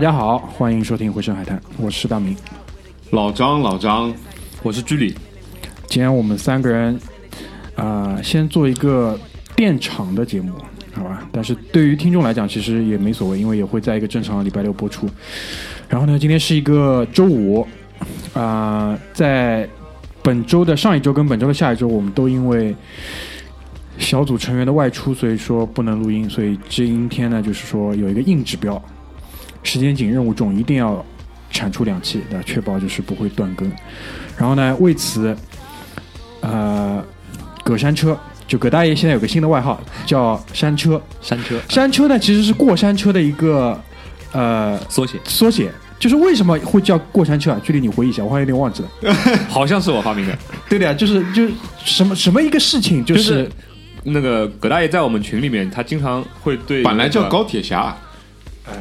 大家好，欢迎收听《回声海滩》，我是大明。老张，老张，我是居里，今天我们三个人，啊、先做一个电场的节目，好吧？但是对于听众来讲，其实也没所谓，因为也会在一个正常的礼拜六播出。然后呢，今天是一个周五，啊、在本周的上一周跟本周的下一周，我们都因为小组成员的外出，所以说不能录音，所以今天呢，就是说有一个硬指标，时间紧、任务重，一定要产出两期，的，确保就是不会断更。然后呢，为此，呃，葛山车就葛大爷现在有个新的外号叫山车。山车山车呢其实是过山车的一个呃缩写，缩写，就是为什么会叫过山车啊？距离你回忆一下，我好像有点忘记了。好像是我发明的。对的呀，就是就是什么什么一个事情，就、就是是那个葛大爷在我们群里面，他经常会对那个本来叫高铁侠，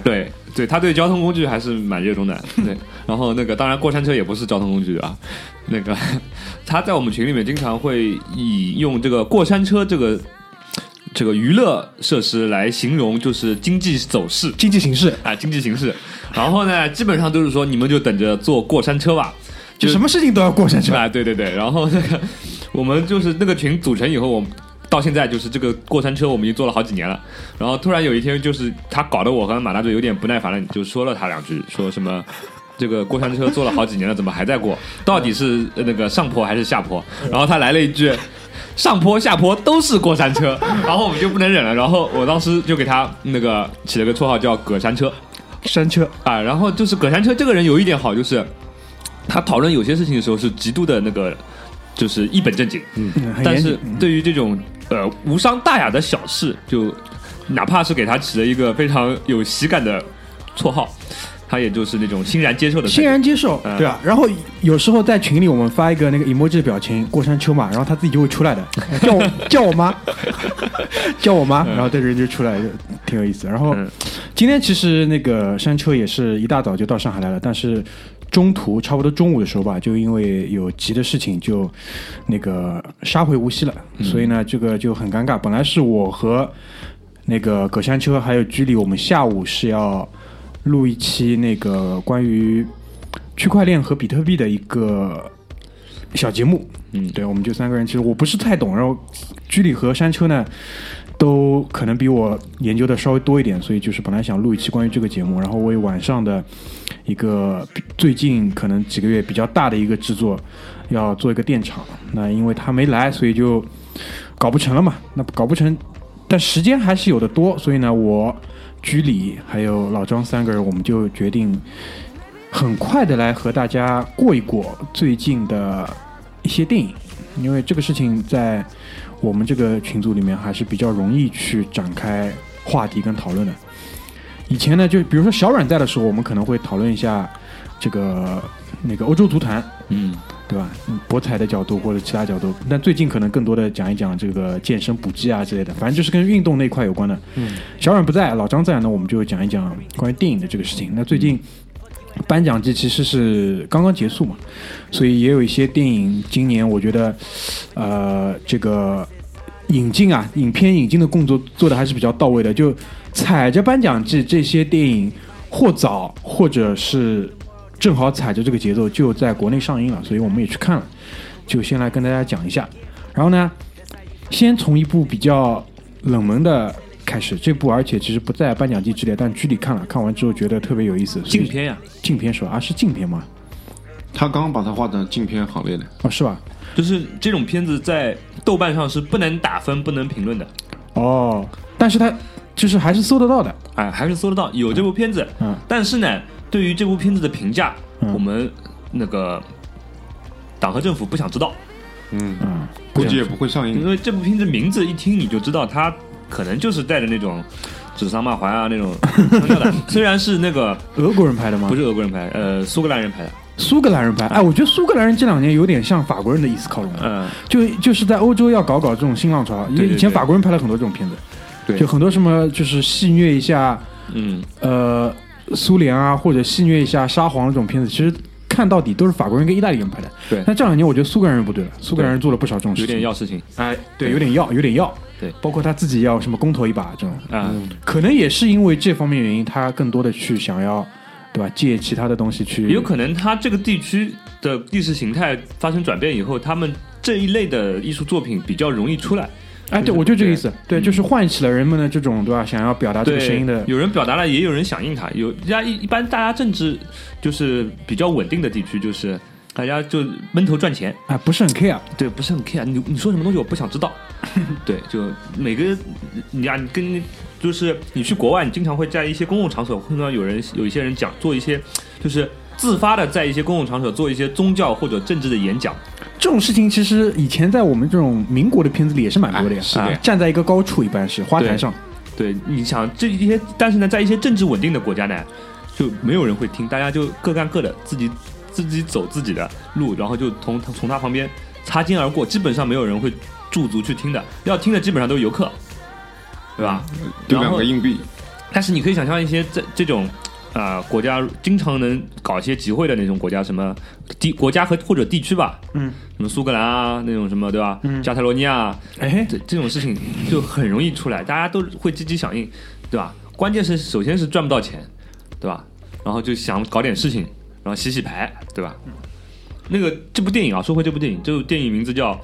对对，他对交通工具还是蛮热衷的。对，然后那个当然过山车也不是交通工具啊，那个 他在我们群里面经常会以用这个过山车这个这个娱乐设施来形容就是经济走势经济形势，啊经济形势。然后呢，基本上都是说你们就等着坐过山车吧。就什么事情都要过山车。啊，对对对，然后那个 我们就是那个群组成以后，我们到现在就是这个过山车，我们已经做了好几年了。然后突然有一天，就是他搞得我和马大嘴有点不耐烦了，就说了他两句，说什么。这个过山车做了好几年了，怎么还在过？到底是呃那个上坡还是下坡？然后他来了一句：“上坡下坡都是过山车。”然后我们就不能忍了，然后我当时就给他那个起了个绰号叫“葛山车”。山车，啊，然后就是葛山车这个人有一点好，就是他讨论有些事情的时候是极度的那个，就是一本正经。嗯，但是。对于这种呃无伤大雅的小事，就哪怕是给他起了一个非常有喜感的绰号，他也就是那种欣然接受的。欣然接受，嗯对啊。然后有时候在群里我们发一个那个 emoji 的表情，过山车嘛，然后他自己就会出来的，叫我叫我妈，叫我妈，然后这人就出来，就挺有意思。然后嗯今天其实那个山车也是一大早就到上海来了，但是中途差不多中午的时候吧，就因为有急的事情，就那个杀回无锡了，所以呢，这个就很尴尬。本来是我和那个葛山车还有居里，我们下午是要录一期那个关于区块链和比特币的一个小节目。嗯对，我们就三个人，其实我不是太懂，然后居里和山车呢。都可能比我研究的稍微多一点，所以就是本来想录一期关于这个节目，然后为晚上的一个最近可能几个月比较大的一个制作，要做一个电场。那因为他没来，所以就搞不成了嘛。那搞不成，但时间还是有的多，所以呢，我居里还有老张三个人，我们就决定很快的来和大家过一过最近的一些电影，因为这个事情在我们这个群组里面还是比较容易去展开话题跟讨论的。以前呢，就比如说小软在的时候，我们可能会讨论一下这个那个欧洲足坛，嗯，对吧？嗯博彩的角度或者其他角度，但最近可能更多的讲一讲这个健身补剂啊之类的，反正就是跟运动那块有关的。嗯，小软不在，老张在，呢我们就讲一讲关于电影的这个事情。那最近颁奖季其实是刚刚结束嘛，所以也有一些电影今年我觉得，呃，这个引进啊，影片引进的工作做的还是比较到位的，就踩着颁奖季这些电影或早或者是正好踩着这个节奏就在国内上映了，所以我们也去看了，就先来跟大家讲一下。然后呢，先从一部比较冷门的开始，这部而且其实不在颁奖季之列，但剧里看了，看完之后觉得特别有意思。所以禁片呀，竞片是吧？啊，是竞片吗？他刚刚把它划成禁片行列的。哦，是吧？就是这种片子在豆瓣上是不能打分、不能评论的。哦，但是它就是还是搜得到的。哎，还是搜得到有这部片子。嗯但是呢，对于这部片子的评价，嗯我们那个党和政府不想知道，嗯，嗯，估计也不会上映。因为这部片子名字一听你就知道，它可能就是带着那种 指桑骂槐啊那种。腔调的。虽然是那个俄国人拍的吗？不是俄国人拍，呃，苏格兰人拍的，苏格兰人拍，哎，我觉得苏格兰人这两年有点向法国人的意思靠拢，嗯，就就是在欧洲要搞搞这种新浪潮，因为以前法国人拍了很多这种片子，对。就很多什么就是戏谑一下嗯，呃苏联啊，或者戏谑一下沙皇这种片子，其实看到底都是法国人跟意大利人拍的。对。但这两年我觉得苏格兰人不对了，苏格兰人做了不少这种事情。有，点要事情。哎，对，有点要，有点要，对包括他自己要什么公投一把这种，啊，可能也是因为这方面原因，他更多的去想要，对吧？借其他的东西去，有可能他这个地区的意识形态发生转变以后，他们这一类的艺术作品比较容易出来。哎，对，我就这个意思，对，就是唤起了人们的这种，对吧？想要表达这个声音的，有人表达了，也有人响应他。有大家一一般大家政治就是比较稳定的地区，就是大家就闷头赚钱，啊，不是很 care，对，不是很 care。你你说什么东西我不想知道，对，就每个你啊，你跟就是你去国外，你经常会在一些公共场所碰到有人有一些人讲做一些就是自发的在一些公共场所做一些宗教或者政治的演讲，这种事情其实以前在我们这种民国的片子里也是蛮多的呀，哎是的。啊站在一个高处，一般是花坛上，对，你想这一些，但是呢，在一些政治稳定的国家呢，就没有人会听，大家就各干各的，自己自己走自己的路，然后就从从他旁边擦肩而过，基本上没有人会驻足去听的，要听的基本上都是游客，对吧？丢两个硬币，但是你可以想象一些这这种啊、呃国家经常能搞一些集会的那种国家，什么地国家和或者地区吧，嗯，什么苏格兰啊那种什么对吧？嗯加泰罗尼亚啊，哎，这这种事情就很容易出来，大家都会积极响应，对吧？关键是首先是赚不到钱，对吧？然后就想搞点事情，然后洗洗牌，对吧？那个这部电影啊，说回这部电影，这部电影名字叫《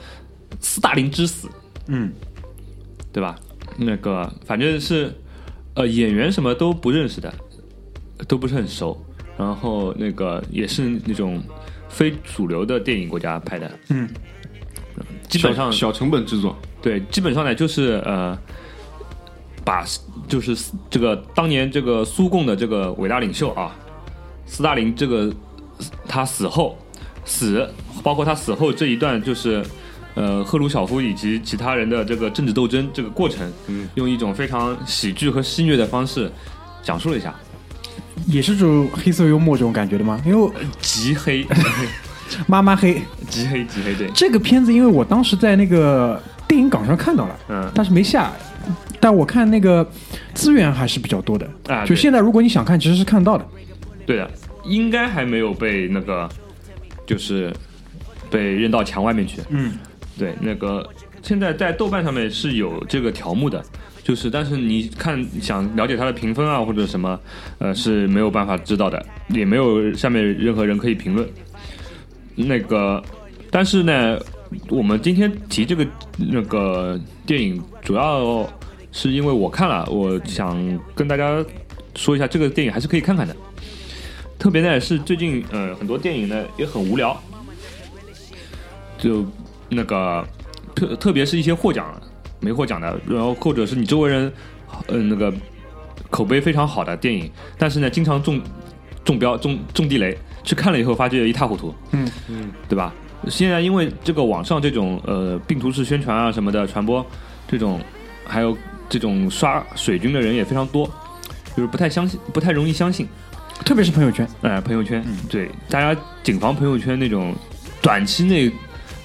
斯大林之死》，嗯，对吧？那个反正是呃演员什么都不认识的，都不是很熟，然后那个也是那种非主流的电影国家拍的，嗯，基本上小小成本制作，对，基本上呢就是呃，把就是这个当年这个苏共的这个伟大领袖啊，斯大林这个他死后死，包括他死后这一段就是呃赫鲁晓夫以及其他人的这个政治斗争这个过程，嗯，用一种非常喜剧和戏谑的方式讲述了一下，也是这种黑色幽默这种感觉的吗？因为极黑，妈妈黑 极黑，极黑，对，这个片子，因为我当时在那个电影港上看到了，嗯但是没下。但我看那个资源还是比较多的，啊，就现在如果你想看，其实是看得到的。对的，应该还没有被那个，就是被扔到墙外面去。嗯，对，那个现在在豆瓣上面是有这个条目的，就是但是你看想了解它的评分啊或者什么，呃是没有办法知道的，也没有下面任何人可以评论。那个，但是呢，我们今天提这个那个电影，主要是因为我看了，我想跟大家说一下，这个电影还是可以看看的。特别呢是最近呃很多电影呢也很无聊，就那个特特别是一些获奖没获奖的，然后或者是你周围人嗯、呃、那个口碑非常好的电影，但是呢经常中中标中中地雷，去看了以后发觉一塌糊涂，嗯嗯，对吧？现在因为这个网上这种呃病毒式宣传啊什么的传播，这种还有这种刷水军的人也非常多，就是不太相信，不太容易相信。特别是朋友圈，哎，朋友圈，嗯。对大家谨防朋友圈那种短期内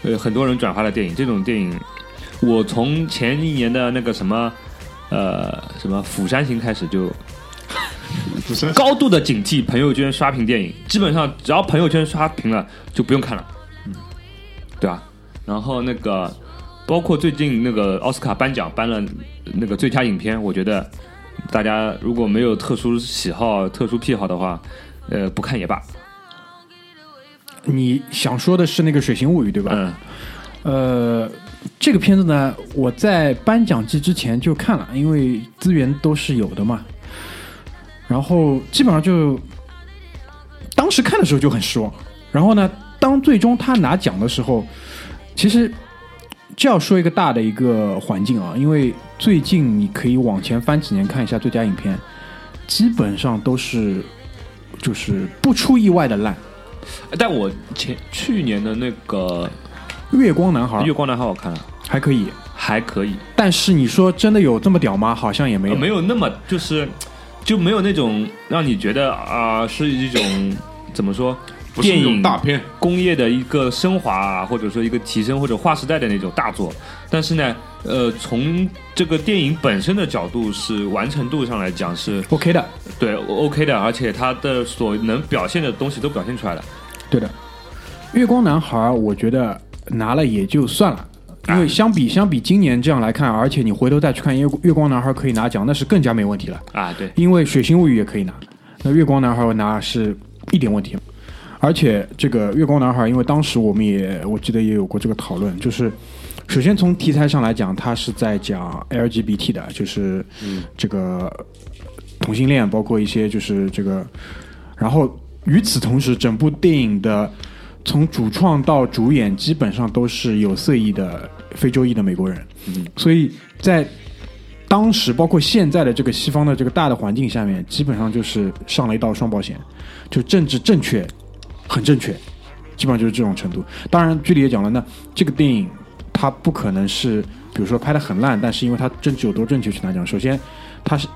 呃很多人转发的电影，这种电影，我从前一年的那个什么呃什么《釜山行》开始就 高度的警惕朋友圈刷屏电影，基本上只要朋友圈刷屏了就不用看了，嗯，对吧？然后那个包括最近那个奥斯卡颁奖颁了那个最佳影片，我觉得大家如果没有特殊喜好、特殊癖好的话，呃，不看也罢。你想说的是那个《水形物语》对吧？嗯呃，这个片子呢，我在颁奖季之前就看了，因为资源都是有的嘛。然后基本上就当时看的时候就很失望。然后呢，当最终他拿奖的时候，其实就要说一个大的一个环境啊，因为最近你可以往前翻几年看一下最佳影片，基本上都是就是不出意外的烂。但我前去年的那个月光男孩《月光男孩》好看了，还可以，还可以，但是你说真的有这么屌吗？好像也没有。呃没有那么就是就没有那种让你觉得啊、是一种怎么说？不是那种电影大片，工业的一个升华啊，或者说一个提升或者划时代的那种大作。但是呢，呃，从这个电影本身的角度是完成度上来讲是 OK 的，对 OK 的，而且它的所能表现的东西都表现出来了。对的。月光男孩，我觉得拿了也就算了。因为相比相比今年这样来看，而且你回头再去看月月光男孩可以拿奖，那是更加没问题了。啊，对，因为血腥物语也可以拿，那月光男孩拿是一点问题。而且这个月光男孩，因为当时我们也我记得也有过这个讨论，就是首先从题材上来讲，它是在讲 LGBT 的，就是这个同性恋，包括一些就是这个，然后与此同时，整部电影的从主创到主演基本上都是有色裔的非洲裔的美国人，所以在当时包括现在的这个西方的这个大的环境下面，基本上就是上了一道双保险，就政治正确很正确，基本上就是这种程度。当然，剧里也讲了，那这个电影它不可能是比如说拍的很烂，但是因为它政治有多正确去拿奖。首先，它是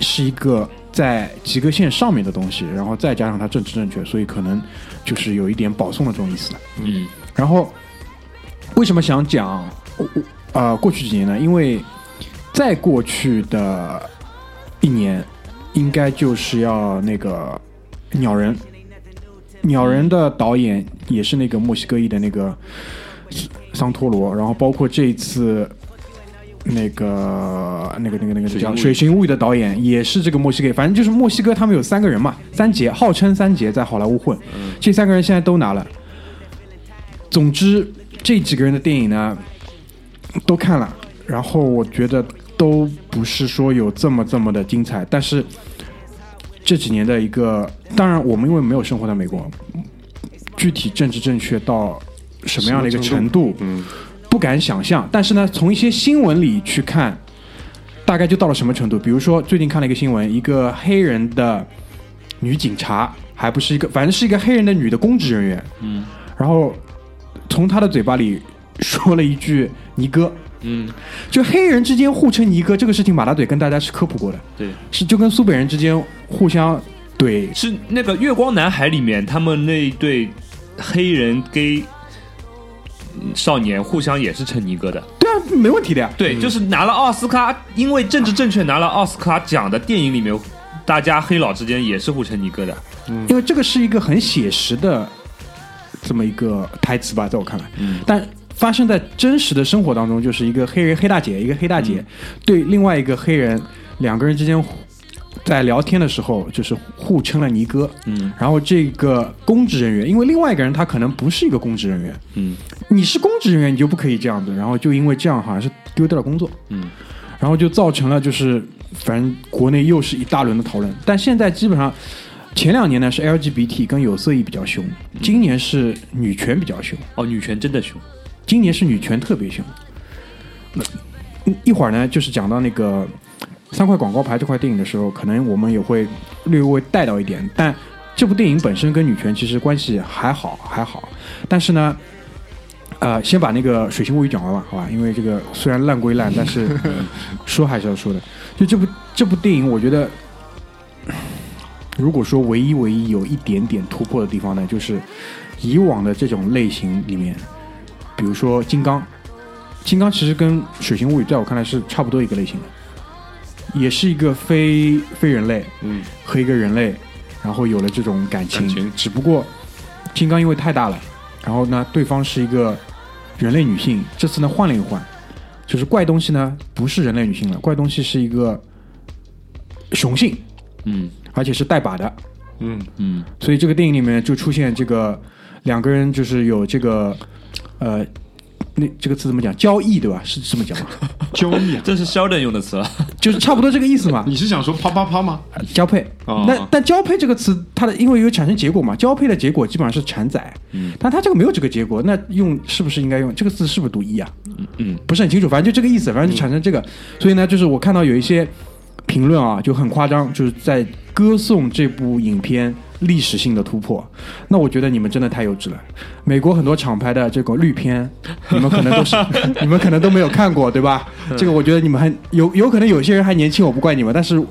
是一个在及格线上面的东西，然后再加上它政治正确，所以可能就是有一点保送的这种意思。嗯，然后为什么想讲呃过去几年呢？因为再过去的一年，应该就是要那个鸟人，鸟人的导演也是那个墨西哥裔的那个桑托罗，然后包括这一次。那个、那个、那个、那个叫《水形物语》的导演也是这个墨西哥，反正就是墨西哥，他们有三个人嘛，三杰，号称三杰在好莱坞混，这三个人现在都拿了。总之，这几个人的电影呢，都看了，然后我觉得都不是说有这么这么的精彩，但是这几年的一个，当然我们因为没有生活在美国，具体政治正确到什么样的一个程度，嗯，不敢想象。但是呢，从一些新闻里去看，大概就到了什么程度？比如说最近看了一个新闻，一个黑人的女警察，还不是一个，反正是一个黑人的女的公职人员，嗯，然后从她的嘴巴里说了一句“尼哥”，嗯，就黑人之间互称尼哥这个事情，马大嘴跟大家是科普过的，对，是就跟苏北人之间互相怼，是那个《月光男孩》里面他们那一对黑人 gay 少年互相也是称尼哥的。对啊，没问题的呀。对，就是拿了奥斯卡，因为政治正确拿了奥斯卡奖的电影里面，大家黑佬之间也是互称尼哥的。因为这个是一个很写实的这么一个台词吧，在我看来，嗯。但发生在真实的生活当中，就是一个黑人黑大姐，一个黑大姐、对另外一个黑人，两个人之间在聊天的时候，就是互称了尼哥，嗯。然后这个公职人员，因为另外一个人他可能不是一个公职人员，嗯。你是公职人员，你就不可以这样子，然后就因为这样好像是丢掉了工作，嗯。然后就造成了就是反正国内又是一大轮的讨论，但现在基本上前两年呢是 LGBT 跟有色裔比较凶，今年是女权比较凶，哦，女权真的凶。今年是女权特别凶。那嗯一会儿呢，就是讲到那个三块广告牌这块电影的时候，可能我们也会略微带到一点，但这部电影本身跟女权其实关系还好还好，但是呢。呃，先把那个《水星物语》讲完吧，好吧？因为这个虽然烂归烂，但是 说还是要说的。就这部这部电影，我觉得，如果说唯一唯一有一点点突破的地方呢，就是以往的这种类型里面，比如说金刚，金刚其实跟《水形物语》在我看来是差不多一个类型的，也是一个非非人类嗯，和一个人类，然后有了这种感情，感情。只不过金刚因为太大了，然后呢，对方是一个人类女性，这次呢换了一换，就是怪东西呢不是人类女性了，怪东西是一个雄性，嗯。而且是带把的，嗯，嗯。所以这个电影里面就出现这个两个人就是有这个呃。那这个词怎么讲？交易对吧？是这么讲吗？交易啊，这是 Sheldon 用的词了。就是差不多这个意思嘛。你是想说啪啪啪吗？交配。哦那但交配这个词，它的因为有产生结果嘛，交配的结果基本上是产仔，嗯但它这个没有这个结果，那用是不是应该用这个字是不是读一啊？嗯不是很清楚，反正就这个意思，反正就产生这个，所以呢，就是我看到有一些评论啊，就很夸张，就是在歌颂这部影片历史性的突破。那我觉得你们真的太幼稚了。美国很多厂牌的这个绿片，你们可能都是 你们可能都没有看过，对吧？这个我觉得你们还有有可能有些人还年轻，我不怪你们，但是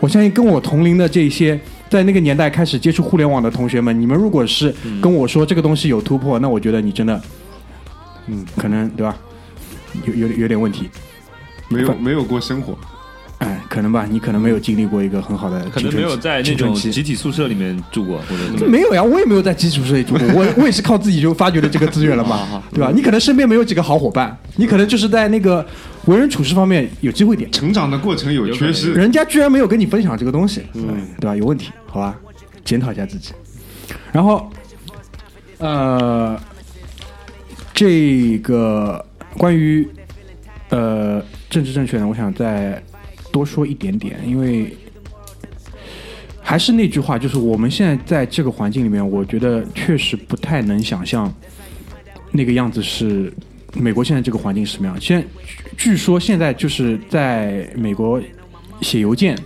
我相信跟我同龄的这些在那个年代开始接触互联网的同学们，你们如果是跟我说这个东西有突破，那我觉得你真的，嗯，可能对吧？有有有点问题，没有没有过生活，哎，可能吧，你可能没有经历过一个很好的可能没有在那种集体宿舍里面住过，或者没有呀，我也没有在集体宿舍里住过，我 我也是靠自己就发掘了这个资源了嘛，对吧？你可能身边没有几个好伙伴，你可能就是在那个为人处事方面有机会点，成长的过程有缺失，人家居然没有跟你分享这个东西，嗯，对吧？有问题，好吧，检讨一下自己。然后，呃，这个关于呃政治正确呢，我想再多说一点点，因为还是那句话，就是我们现在在这个环境里面，我觉得确实不太能想象那个样子是美国现在这个环境是什么样。现据说现在就是在美国写邮件，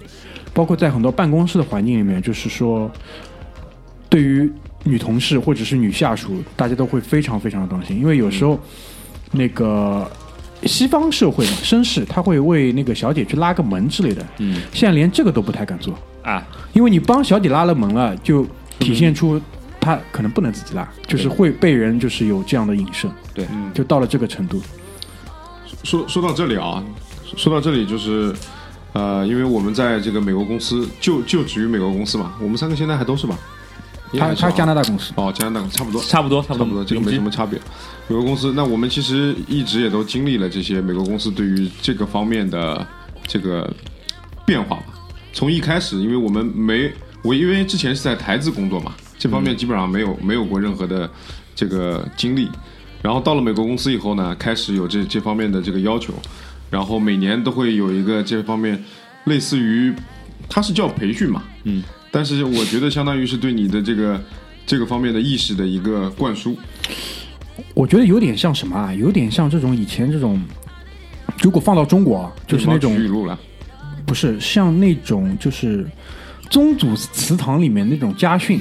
包括在很多办公室的环境里面，就是说对于女同事或者是女下属，大家都会非常非常的当心，因为有时候那个西方社会嘛，绅士他会为那个小姐去拉个门之类的，嗯。现在连这个都不太敢做，啊，因为你帮小姐拉了门了，就体现出他可能不能自己拉，就是会被人就是有这样的影射，对，就到了这个程度。说说到这里啊，说到这里就是，呃，因为我们在这个美国公司就就职于美国公司嘛，我们三个现在还都是吧？他他加拿大公司，哦，加拿大差不多，差不多差不多。差不多，这个没什么差别。美国公司，那我们其实一直也都经历了这些美国公司对于这个方面的这个变化吧。从一开始，因为我们没我因为之前是在台资工作嘛，这方面基本上没有没有过任何的这个经历。然后到了美国公司以后呢，开始有这这方面的这个要求，然后每年都会有一个这方面类似于，它是叫培训嘛，嗯，但是我觉得相当于是对你的这个 这个方面的意识的一个灌输。我觉得有点像什么啊？有点像这种以前这种，如果放到中国啊，就是那种不是像那种就是宗祖祠堂里面那种家训，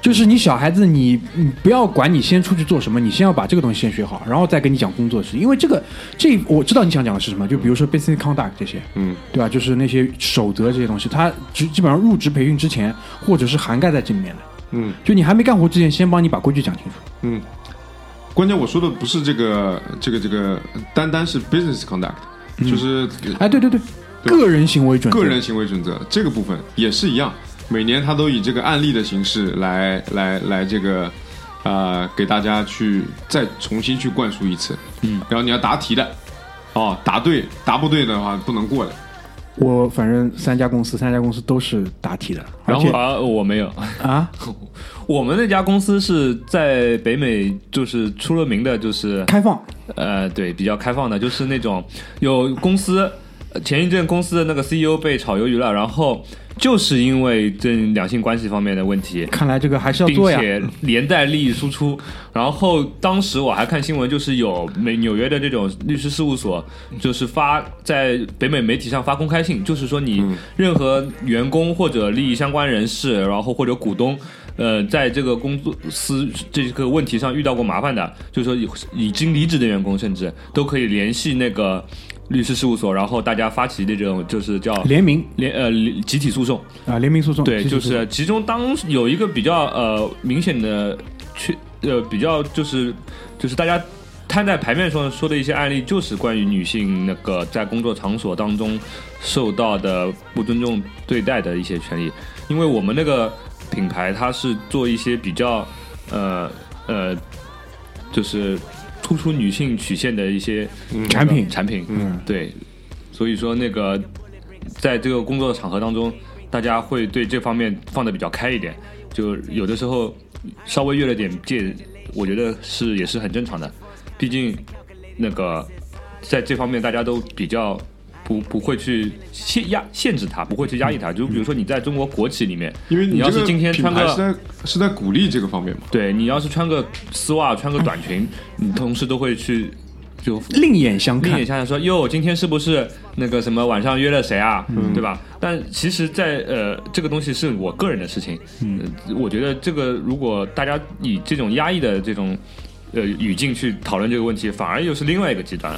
就是你小孩子你你不要管你先出去做什么，你先要把这个东西先学好，然后再跟你讲工作的事。因为这个这我知道你想讲的是什么，就比如说 business conduct 这些，嗯，对吧？就是那些守则这些东西，它基基本上入职培训之前或者是涵盖在这里面的。嗯就你还没干活之前，先帮你把规矩讲清楚。嗯。关键我说的不是这个这个这个，单单是 business conduct，、就是哎，对对对，个人行为准则，个人行为准则这个部分也是一样，每年他都以这个案例的形式来来来这个呃给大家去再重新去灌输一次，嗯，然后你要答题的，哦，答对答不对的话不能过的，我反正三家公司，三家公司都是答题的，而且然后啊，我没有，啊，我们那家公司是在北美，就是出了名的，就是开放，呃，对，比较开放的，就是那种有公司呃前一阵公司的那个 CEO 被炒鱿鱼了，然后就是因为这两性关系方面的问题，看来这个还是要并做呀。且连带利益输出。然后当时我还看新闻，就是有美纽约的这种律师事务所，就是发在北美媒体上发公开信，就是说你任何员工或者利益相关人士，然后或者股东。呃，在这个公司这个问题上遇到过麻烦的，就是说已已经离职的员工，甚至都可以联系那个律师事务所，然后大家发起这种就是叫联名联呃集体诉讼。啊，联名诉讼，对，就是其中当有一个比较呃明显的去呃比较就是就是大家摊在牌面上说的一些案例，就是关于女性那个在工作场所当中受到的不尊重对待的一些权利。因为我们那个品牌它是做一些比较呃呃就是突出女性曲线的一些产品产品，嗯对，所以说那个在这个工作的场合当中，大家会对这方面放的比较开一点，就有的时候稍微越了点界，我觉得是也是很正常的，毕竟那个在这方面大家都比较。不不会去限压限制它，不会去压抑它。就比如说你在中国国企里面，因为你要是今天穿个在是在鼓励这个方面嘛，对你要是穿个丝袜、穿个短裙，你同事都会去就另眼相看另眼，相看说哟，今天是不是那个什么晚上约了谁啊？对吧？但其实在，呃这个东西是我个人的事情。嗯、我觉得这个如果大家以这种压抑的这种呃语境去讨论这个问题，反而又是另外一个极端。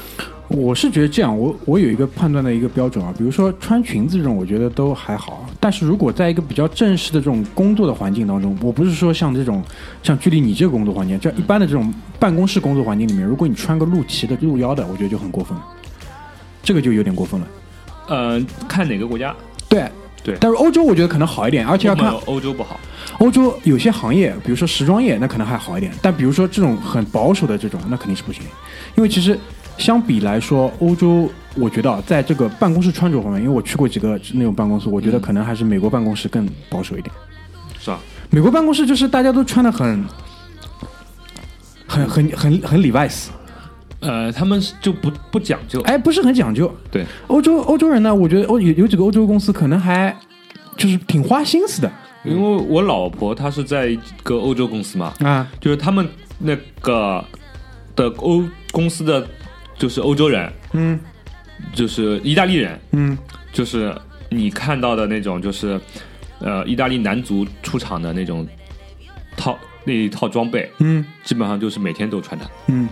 我是觉得这样，我我有一个判断的一个标准啊，比如说穿裙子这种，我觉得都还好。但是如果在一个比较正式的这种工作的环境当中，我不是说像这种像距离你这个工作环境，这一般的这种办公室工作环境里面，如果你穿个露脐的、露腰的，我觉得就很过分了，这个就有点过分了。呃，看哪个国家，对对但是欧洲我觉得可能好一点，而且要看欧洲不好。欧洲有些行业，比如说时装业，那可能还好一点。但比如说这种很保守的这种，那肯定是不行。因为其实相比来说，欧洲我觉得啊，在这个办公室穿着方面，因为我去过几个那种办公室，我觉得可能还是美国办公室更保守一点。是吧？美国办公室就是大家都穿的很。很很很很 Levi's，呃，他们就不不讲究，哎，不是很讲究。对，欧洲欧洲人呢，我觉得欧有有几个欧洲公司可能还就是挺花心思的因为我老婆她是在一个欧洲公司嘛，啊。就是他们那个的欧公司的就是欧洲人，嗯就是意大利人，嗯就是你看到的那种，就是呃，意大利男足出场的那种套那一套装备，嗯基本上就是每天都穿的。嗯，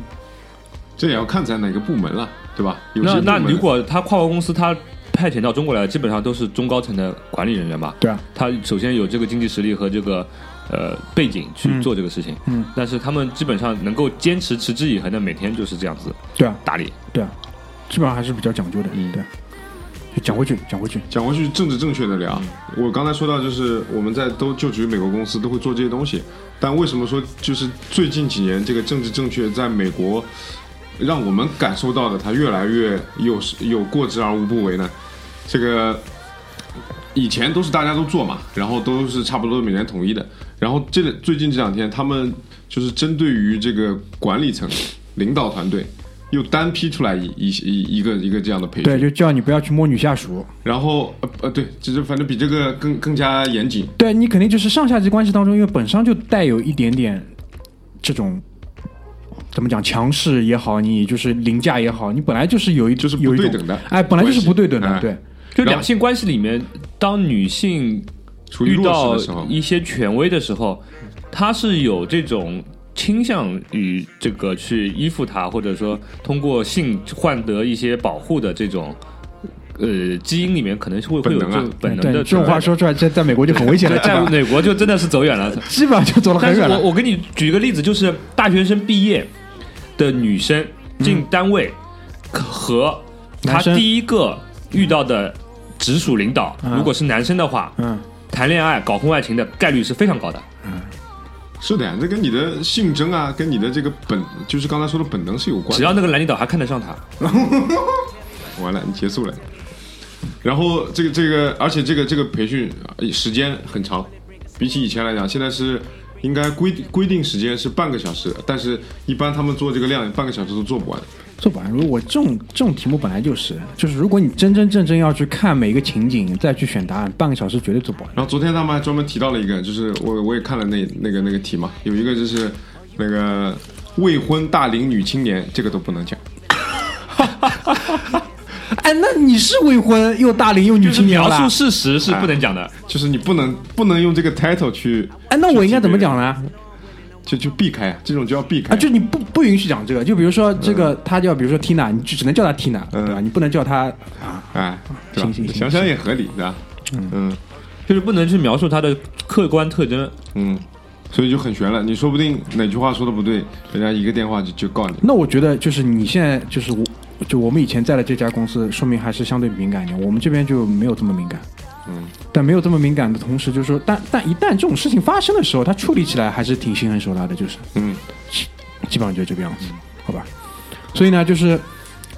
这也要看在哪个部门了，对吧？有些那那如果他跨国公司他派遣到中国来，基本上都是中高层的管理人员吧？对啊，他首先有这个经济实力和这个呃背景去做这个事情，嗯，但是他们基本上能够坚持持之以恒的每天就是这样子对啊打理。对啊，基本上还是比较讲究的。嗯对啊，讲回去讲回去。讲回去政治正确的聊，我刚才说到就是我们在都就职于美国公司都会做这些东西，但为什么说就是最近几年这个政治正确在美国让我们感受到的它越来越有有过之而无不为呢？这个以前都是大家都做嘛，然后都是差不多每年统一的，然后这最近这两天他们就是针对于这个管理层、领导团队。又单批出来一一一一个一个这样的培训，对，就叫你不要去摸女下属。然后呃呃，对，就是反正比这个更更加严谨。对你肯定就是上下级关系当中，因为本身就带有一点点这种怎么讲强势也好，你就是凌驾也好，你本来就是有一就是不对等的哎，本来就是不对等的，对。就两性关系里面，当女性遇到一些权威的时候，她是有这种倾向于这个去依附他，或者说通过性换得一些保护的这种。呃，基因里面可能是会会有这种本能的这种话说出来，在在美国就很危险了，在美国就真的是走远了。基本上就走了很但是我远了。我给你举一个例子，就是大学生毕业的女生进单位和她第一个遇到的直属领导，嗯如果是男生的话，嗯，谈恋爱搞婚外情的概率是非常高的。嗯是的呀，这跟你的性征啊，跟你的这个本，就是刚才说的本能是有关的。只要那个男领导还看得上她，完了，你结束了。然后这个这个，而且这个这个培训呃时间很长，比起以前来讲，现在是应该规规定时间是半个小时，但是一般他们做这个量，半个小时都做不完。做不完。如果这种这种题目本来就是，就是如果你真真正正要去看每一个情景，再去选答案，半个小时绝对做不完。然后昨天他们还专门提到了一个，就是我我也看了那那个那个题嘛，有一个就是那个未婚大龄女青年，这个都不能讲。哎，那你是未婚又大龄又女青年了描述？事实是不能讲的。就是你不能不能用这个 title 去，哎，那我应该怎么讲呢？就就避开，这种就要避开。啊，就你不不允许讲这个，就比如说这个，他叫比如说 Tina，你就只能叫他 Tina，嗯对吧？你不能叫他啊，哎，对吧行行行想想也合理，对吧？嗯就是不能去描述他的客观特征。嗯，所以就很悬了。你说不定哪句话说的不对，人家一个电话就就告你。那我觉得就是你现在就是我，就我们以前在的这家公司，说明还是相对敏感一点。我们这边就没有这么敏感。嗯，但没有这么敏感的同时，就是说，但但一旦这种事情发生的时候，他处理起来还是挺心狠手辣的，就是嗯，基本上就这个样子，好吧？所以呢，就是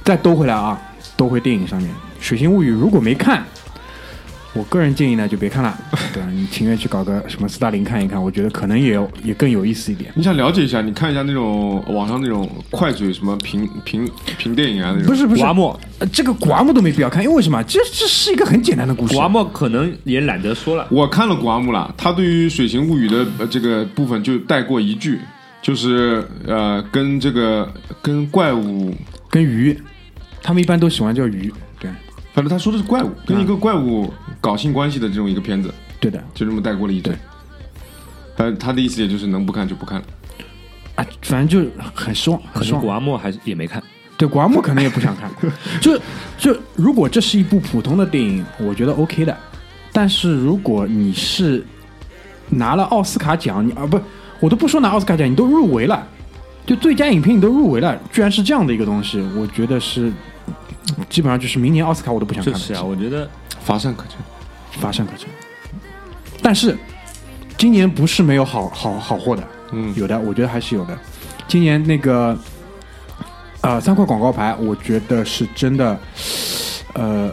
再兜回来啊，兜回电影上面，《水星物语》如果没看，我个人建议呢就别看了，对吧？你情愿去搞个什么斯大林看一看，我觉得可能也有也更有意思一点。你想了解一下，你看一下那种网上那种快嘴什么评评评电影啊那种。不是不是古，阿莫，呃这个古阿莫都没必要看，因为为什么？这这是一个很简单的故事古。阿莫可能也懒得说了。我看了古阿木了，他对于《水形物语》的呃这个部分就带过一句，就是呃跟这个跟怪物，跟鱼，他们一般都喜欢叫鱼，对反正他说的是怪物，跟一个怪物搞性关系的这种一个片子，对的就这么带过了一嘴。呃他的意思也就是能不看就不看了。啊，反正就很失望，可很失望。能古阿莫还是也没看。对，古阿莫可能也不想看。就就如果这是一部普通的电影，我觉得 OK 的。但是如果你是拿了奥斯卡奖，你啊不，我都不说拿奥斯卡奖，你都入围了，就最佳影片你都入围了，居然是这样的一个东西，我觉得是基本上就是明年奥斯卡我都不想看了。就是啊，我觉得乏善可陈。乏善可陈。但是今年不是没有好好好货的，嗯有的，我觉得还是有的。今年那个呃三块广告牌，我觉得是真的，呃，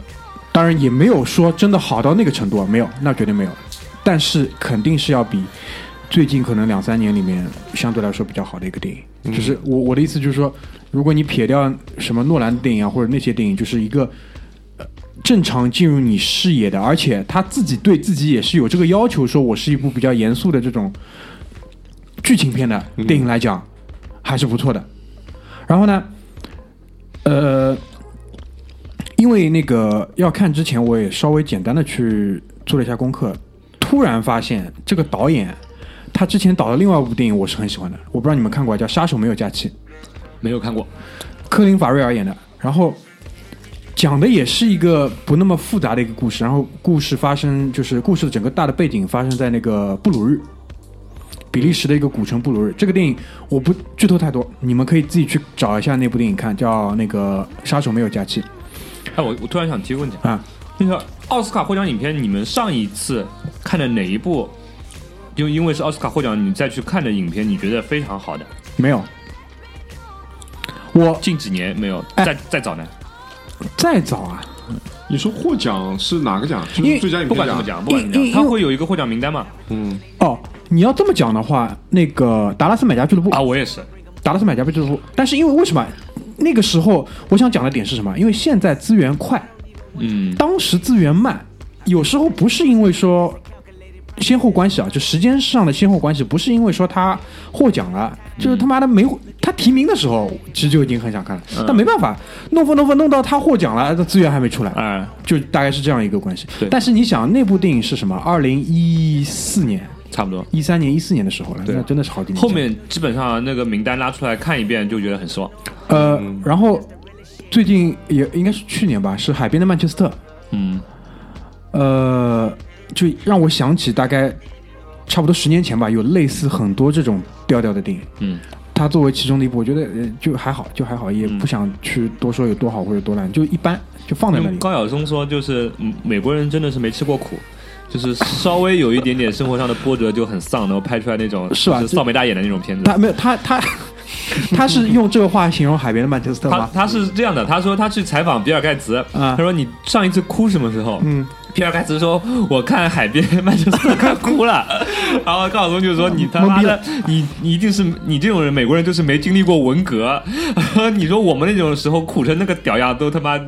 当然也没有说真的好到那个程度啊，没有，那绝对没有。但是肯定是要比最近可能两三年里面相对来说比较好的一个电影。就是我我的意思就是说，如果你撇掉什么诺兰的电影啊，或者那些电影，就是一个呃正常进入你视野的，而且他自己对自己也是有这个要求，说我是一部比较严肃的这种剧情片的电影来讲，还是不错的。然后呢，呃，因为那个要看之前，我也稍微简单的去做了一下功课，突然发现这个导演他之前导的另外一部电影我是很喜欢的，我不知道你们看过，叫《杀手没有假期》。没有看过。科林·法瑞尔演的，然后讲的也是一个不那么复杂的一个故事，然后故事发生就是故事的整个大的背景发生在那个布鲁日，比利时的一个古城布鲁日。这个电影我不剧透太多，你们可以自己去找一下那部电影看，叫那个《杀手没有假期哎，我我突然想提个问题》，啊。那个奥斯卡获奖影片，你们上一次看的哪一部？就因为是奥斯卡获奖，你再去看的影片，你觉得非常好的？没有，我近几年没有，哎再再早呢？再早啊，你说获奖是哪个奖？就因为是最佳影片奖不管怎么。讲，不管怎么讲，因因他会有一个获奖名单嘛？嗯，哦，你要这么讲的话，那个达拉斯买家俱乐部啊，我也是。达拉斯买家俱乐部，但是因为为什么那个时候我想讲的点是什么？因为现在资源快，嗯，当时资源慢，有时候不是因为说先后关系啊，就时间上的先后关系，不是因为说他获奖了，就是他妈的没他提名的时候，其实就已经很想看了，但没办法，弄分弄分弄到他获奖了，这资源还没出来，哎，就大概是这样一个关系对。但是你想，那部电影是什么？二零一四年、差不多。一三年、一四年的时候了，那真的是好几年前。后面基本上那个名单拉出来看一遍，就觉得很失望。呃，然后最近也应该是去年吧，是海边的曼彻斯特，嗯，呃，就让我想起大概差不多十年前吧，有类似很多这种调调的电影。嗯，它作为其中的一部，我觉得呃就还好，就还好，也不想去多说有多好或者多烂，就一般，就放在那里。高晓松说，就是嗯美国人真的是没吃过苦，就是稍微有一点点生活上的波折就很丧，然后拍出来那种是吧就臊眉大眼的那种片子。他没有他他 他是用这个话形容海边的曼彻斯特吗？他他是这样的，他说他去采访比尔盖茨，啊他说你上一次哭什么时候？嗯，比尔盖茨说：“我看海边曼彻斯特看哭了。”然后高晓松就说：“你他妈的，你你一定是你这种人，美国人就是没经历过文革。你说我们那种时候苦成那个屌样，都他妈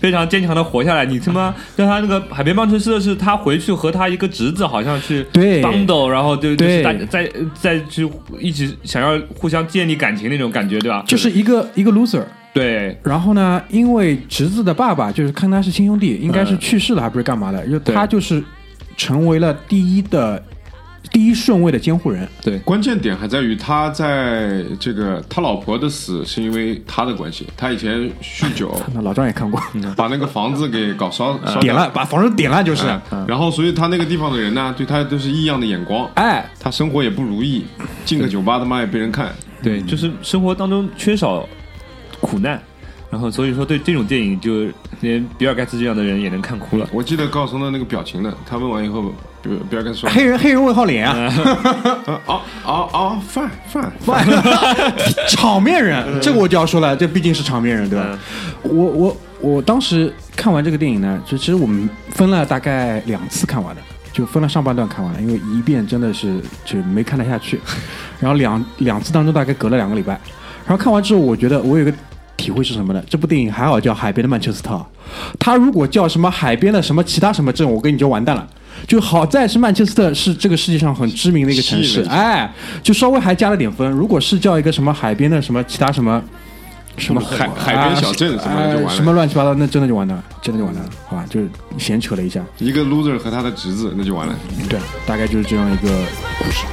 非常坚强的活下来。你他妈让他那个海边曼彻斯特是他回去和他一个侄子好像去对 bundle，然后就就对是大再再去一起想要互相建立感情那种感觉，对吧？就是一个一个 loser。对。然后呢，因为侄子的爸爸就是看他是亲兄弟，应该是去世了，还不是干嘛的，就对。他就是成为了第一的第一顺位的监护人。对。关键点还在于他在这个他老婆的死是因为他的关系，他以前酗酒，那老张也看过，把那个房子给搞烧 点了，把房子点了就是。哎然后所以他那个地方的人呢，对他都是异样的眼光，哎，他生活也不如意，进个酒吧他妈也被人看，对，就是生活当中缺少苦难，然后所以说对这种电影，就连比尔盖茨这样的人也能看哭了。我记得高晓松的那个表情呢，他问完以后，比比尔盖茨说黑人黑人问号脸啊，啊啊啊饭饭 场面人，这个我就要说了，这毕竟是场面人，对吧？我我我当时看完这个电影呢，就其实我们分了大概两次看完的，就分了上半段看完了，因为一遍真的是就没看得下去，然后两两次当中大概隔了两个礼拜，然后看完之后，我觉得我有个体会是什么呢？这部电影还好叫《海边的曼彻斯特》，它如果叫什么海边的什么其他什么镇，我跟你就完蛋了。就好在是曼彻斯特是这个世界上很知名的一个城市，哎，就稍微还加了点分。如果是叫一个什么海边的什么其他什么什么海海边小镇什么的就完什么乱七八糟，那真的就完蛋了，真的就完蛋了，好吧？就是闲扯了一下，一个 loser 和他的侄子，那就完了。对，大概就是这样一个故事。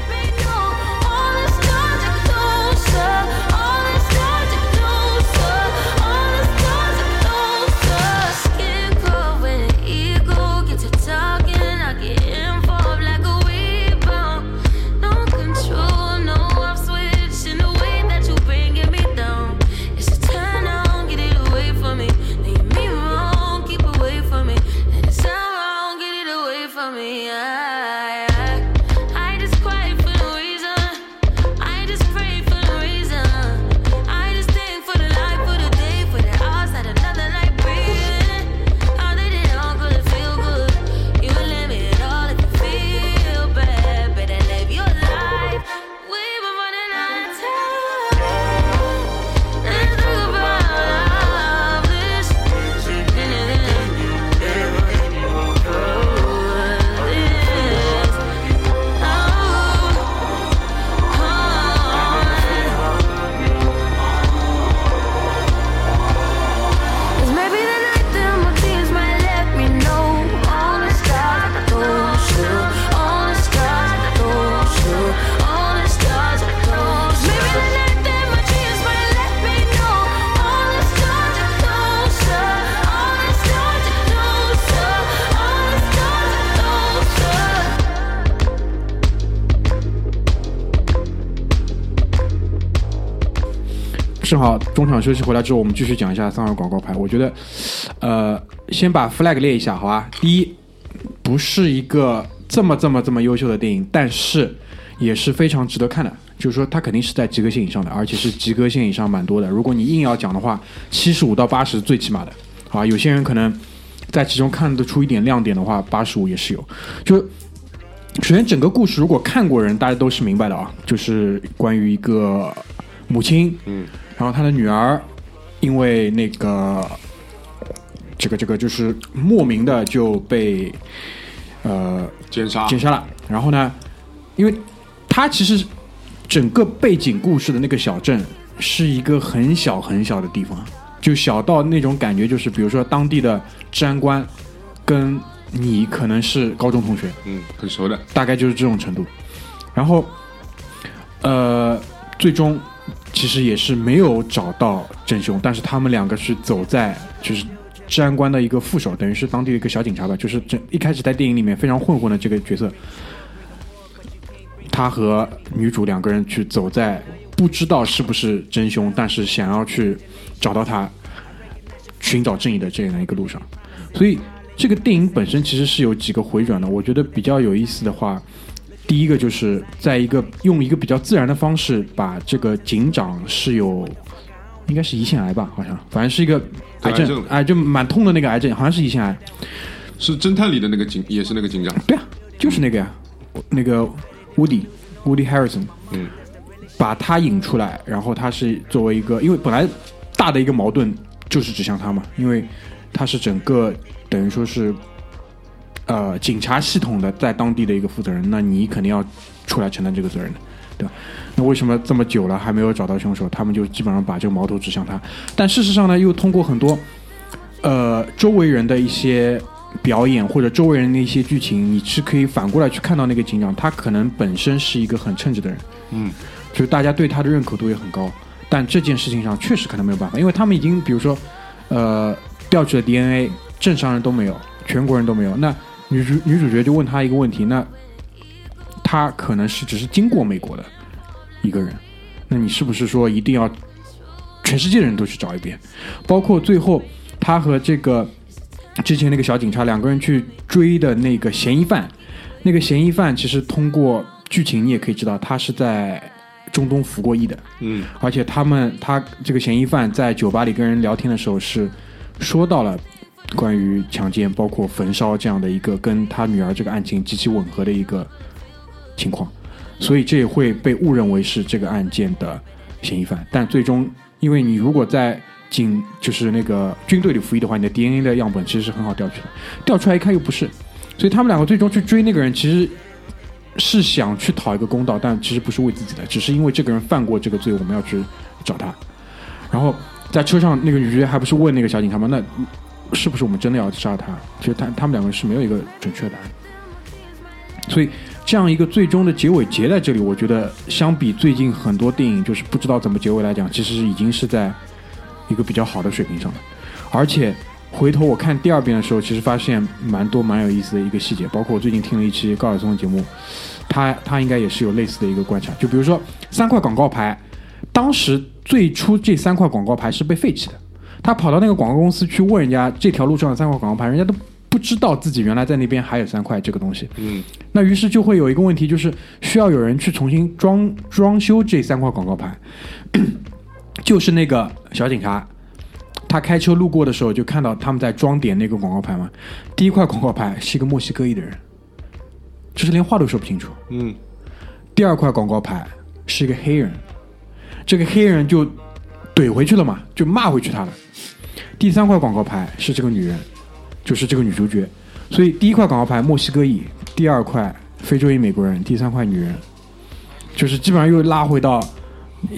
正好中场休息回来之后，我们继续讲一下三块广告牌。我觉得，呃，先把 flag 列一下，好吧？第一，不是一个这么这么这么优秀的电影，但是也是非常值得看的。就是说，它肯定是在及格线以上的，而且是及格线以上蛮多的。如果你硬要讲的话，七十五到八十最起码的，好吧？有些人可能在其中看得出一点亮点的话，八十五也是有。就首先整个故事，如果看过人，大家都是明白的啊，就是关于一个母亲，嗯，然后他的女儿因为那个这个这个就是莫名的就被呃奸杀，奸杀了。然后呢，因为他其实整个背景故事的那个小镇是一个很小很小的地方，就小到那种感觉，就是比如说当地的治安官跟你可能是高中同学，嗯，很熟的，大概就是这种程度。然后，呃，最终其实也是没有找到真凶，但是他们两个是走在就是治安官的一个副手，等于是当地的一个小警察吧，就是这一开始在电影里面非常混混的这个角色，他和女主两个人去走在不知道是不是真凶，但是想要去找到他，寻找正义的这样一个路上，所以这个电影本身其实是有几个回转的。我觉得比较有意思的话，第一个就是在一个用一个比较自然的方式，把这个警长是有应该是胰腺癌吧，好像反正是一个癌症癌症。症，哎，就蛮痛的那个癌症，好像是胰腺癌。是侦探里的那个警，也是那个警长，对啊，就是那个呀，那个 Woody Woody Harrison，嗯，把他引出来，然后他是作为一个，因为本来大的一个矛盾就是指向他嘛，因为他是整个等于说是呃警察系统的在当地的一个负责人，那你肯定要出来承担这个责任的，对吧？那为什么这么久了还没有找到凶手？他们就基本上把这个矛头指向他，但事实上呢，又通过很多呃周围人的一些表演或者周围人的一些剧情，你是可以反过来去看到那个警长，他可能本身是一个很称职的人，嗯，就是大家对他的认可度也很高，但这件事情上确实可能没有办法，因为他们已经比如说呃调取了 DNA，正常人都没有，全国人都没有，那女主女主角就问他一个问题，那他可能是只是经过美国的一个人，那你是不是说一定要全世界的人都去找一遍？包括最后他和这个之前那个小警察两个人去追的那个嫌疑犯，那个嫌疑犯其实通过剧情你也可以知道，他是在中东服过役的，嗯，而且他们他这个嫌疑犯在酒吧里跟人聊天的时候是说到了关于强奸包括焚烧这样的一个跟他女儿这个案情极其吻合的一个情况，所以这也会被误认为是这个案件的嫌疑犯。但最终，因为你如果在警就是那个军队里服役的话，你的 DNA 的样本其实是很好调取的，调出来一看又不是，所以他们两个最终去追那个人，其实是想去讨一个公道，但其实不是为自己的，只是因为这个人犯过这个罪，我们要去找他。然后在车上，那个女主角还不是问那个小警察吗？那是不是我们真的要杀他？其实他他们两个人是没有一个准确答案。所以这样一个最终的结尾结在这里，我觉得相比最近很多电影就是不知道怎么结尾来讲，其实已经是在一个比较好的水平上了。而且回头我看第二遍的时候，其实发现蛮多蛮有意思的一个细节，包括我最近听了一期高晓松的节目，他他应该也是有类似的一个观察，就比如说三块广告牌，当时最初这三块广告牌是被废弃的，他跑到那个广告公司去问人家这条路上的三块广告牌，人家都不知道自己原来在那边还有三块这个东西，嗯，那于是就会有一个问题，就是需要有人去重新装装修这三块广告牌，就是那个小警察。他开车路过的时候，就看到他们在装点那个广告牌嘛。第一块广告牌是一个墨西哥裔的人，就是连话都说不清楚。嗯，第二块广告牌是一个黑人，这个黑人就怼回去了嘛，就骂回去他了。第三块广告牌是这个女人，就是这个女主角。所以第一块广告牌墨西哥裔，第二块非洲裔美国人，第三块女人，就是基本上又拉回到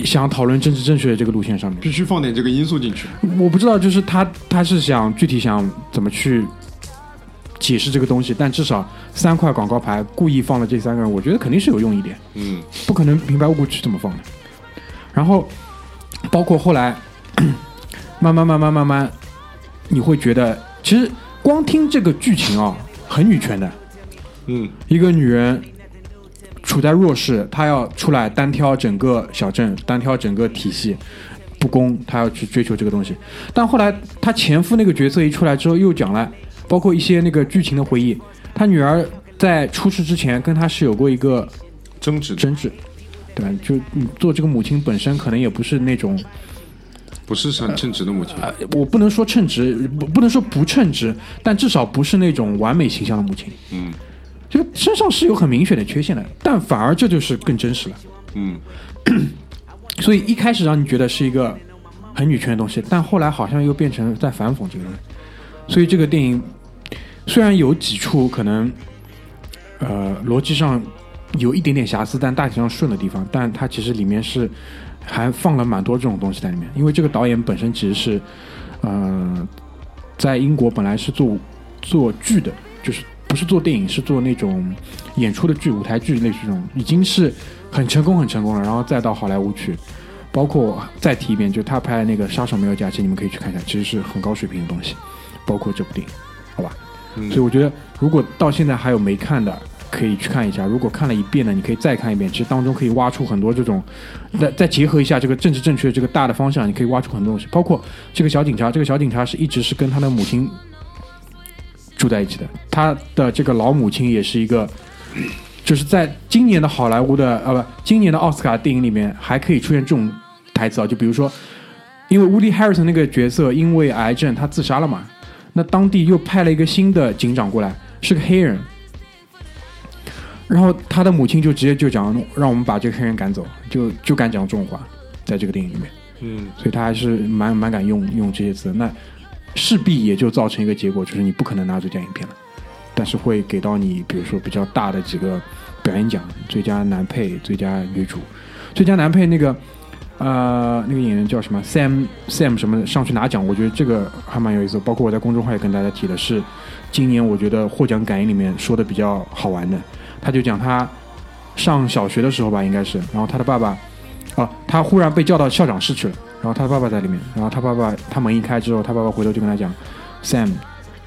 想讨论政治正确的这个路线上面。必须放点这个因素进去。我不知道，就是他他是想具体想怎么去解释这个东西，但至少三块广告牌故意放了这三个人，我觉得肯定是有用一点，嗯，不可能平白无故去这么放的。然后包括后来慢慢慢慢慢慢，你会觉得其实光听这个剧情啊，很女权的，嗯，一个女人处在弱势，她要出来单挑整个小镇，单挑整个体系，不公，她要去追求这个东西。但后来她前夫那个角色一出来之后，又讲了，包括一些那个剧情的回忆，她女儿在出事之前跟他是有过一个争执争执，对吧？就你做这个母亲本身可能也不是那种，不是很称职的母亲。呃，我不能说称职，不不能说不称职，但至少不是那种完美形象的母亲。嗯就身上是有很明显的缺陷的，但反而这就是更真实了。嗯，所以一开始让你觉得是一个很女权的东西，但后来好像又变成在反讽这个东西。所以这个电影虽然有几处可能呃逻辑上有一点点瑕疵，但大体上顺的地方，但它其实里面是还放了蛮多这种东西在里面。因为这个导演本身其实是呃在英国本来是做做剧的，就是不是做电影，是做那种演出的剧、舞台剧类似这种，已经是很成功、很成功了，然后再到好莱坞去。包括再提一遍，就他拍的那个《杀手没有假期》，你们可以去看一下，其实是很高水平的东西。包括这部电影，好吧？所以我觉得，如果到现在还有没看的，可以去看一下；如果看了一遍呢，你可以再看一遍。其实当中可以挖出很多这种，再再结合一下这个政治正确的这个大的方向，你可以挖出很多东西。包括这个小警察，这个小警察是一直是跟他的母亲住在一起的，他的这个老母亲也是一个。就是在今年的好莱坞的呃不，今年的奥斯卡电影里面还可以出现这种台词啊，就比如说，因为 Woody Harrison 那个角色因为癌症他自杀了嘛，那当地又派了一个新的警长过来，是个黑人，然后他的母亲就直接就讲让我们把这个黑人赶走，就就敢讲这种话，在这个电影里面，嗯。所以他还是蛮蛮敢用用这些词，那势必也就造成一个结果，就是你不可能拿最佳影片了。但是会给到你，比如说比较大的几个表演奖，最佳男配、最佳女主、最佳男配那个呃那个演员叫什么？Sam Sam 什么？的上去拿奖，我觉得这个还蛮有意思。包括我在公众号也跟大家提的是，今年我觉得获奖感言里面说的比较好玩的，他就讲他上小学的时候吧，应该是，然后他的爸爸啊，他忽然被叫到校长室去了，然后他的爸爸在里面，然后他爸爸他门一开之后，他爸爸回头就跟他讲，Sam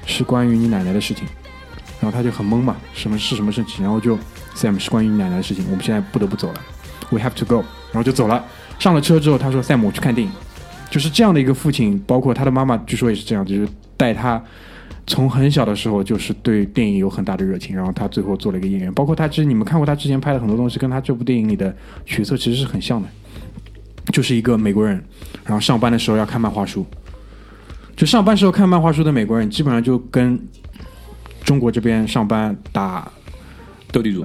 是关于你奶奶的事情。然后他就很懵嘛，什么是什么事情？然后就 Sam 是关于你奶奶的事情，我们现在不得不走了，We have to go，然后就走了。上了车之后，他说 Sam 我去看电影，就是这样的一个父亲，包括他的妈妈，据说也是这样，就是带他从很小的时候就是对电影有很大的热情，然后他最后做了一个演员。包括他其实你们看过他之前拍的很多东西，跟他这部电影里的角色其实是很像的，就是一个美国人，然后上班的时候要看漫画书，就上班时候看漫画书的美国人，基本上就跟中国这边上班打斗地主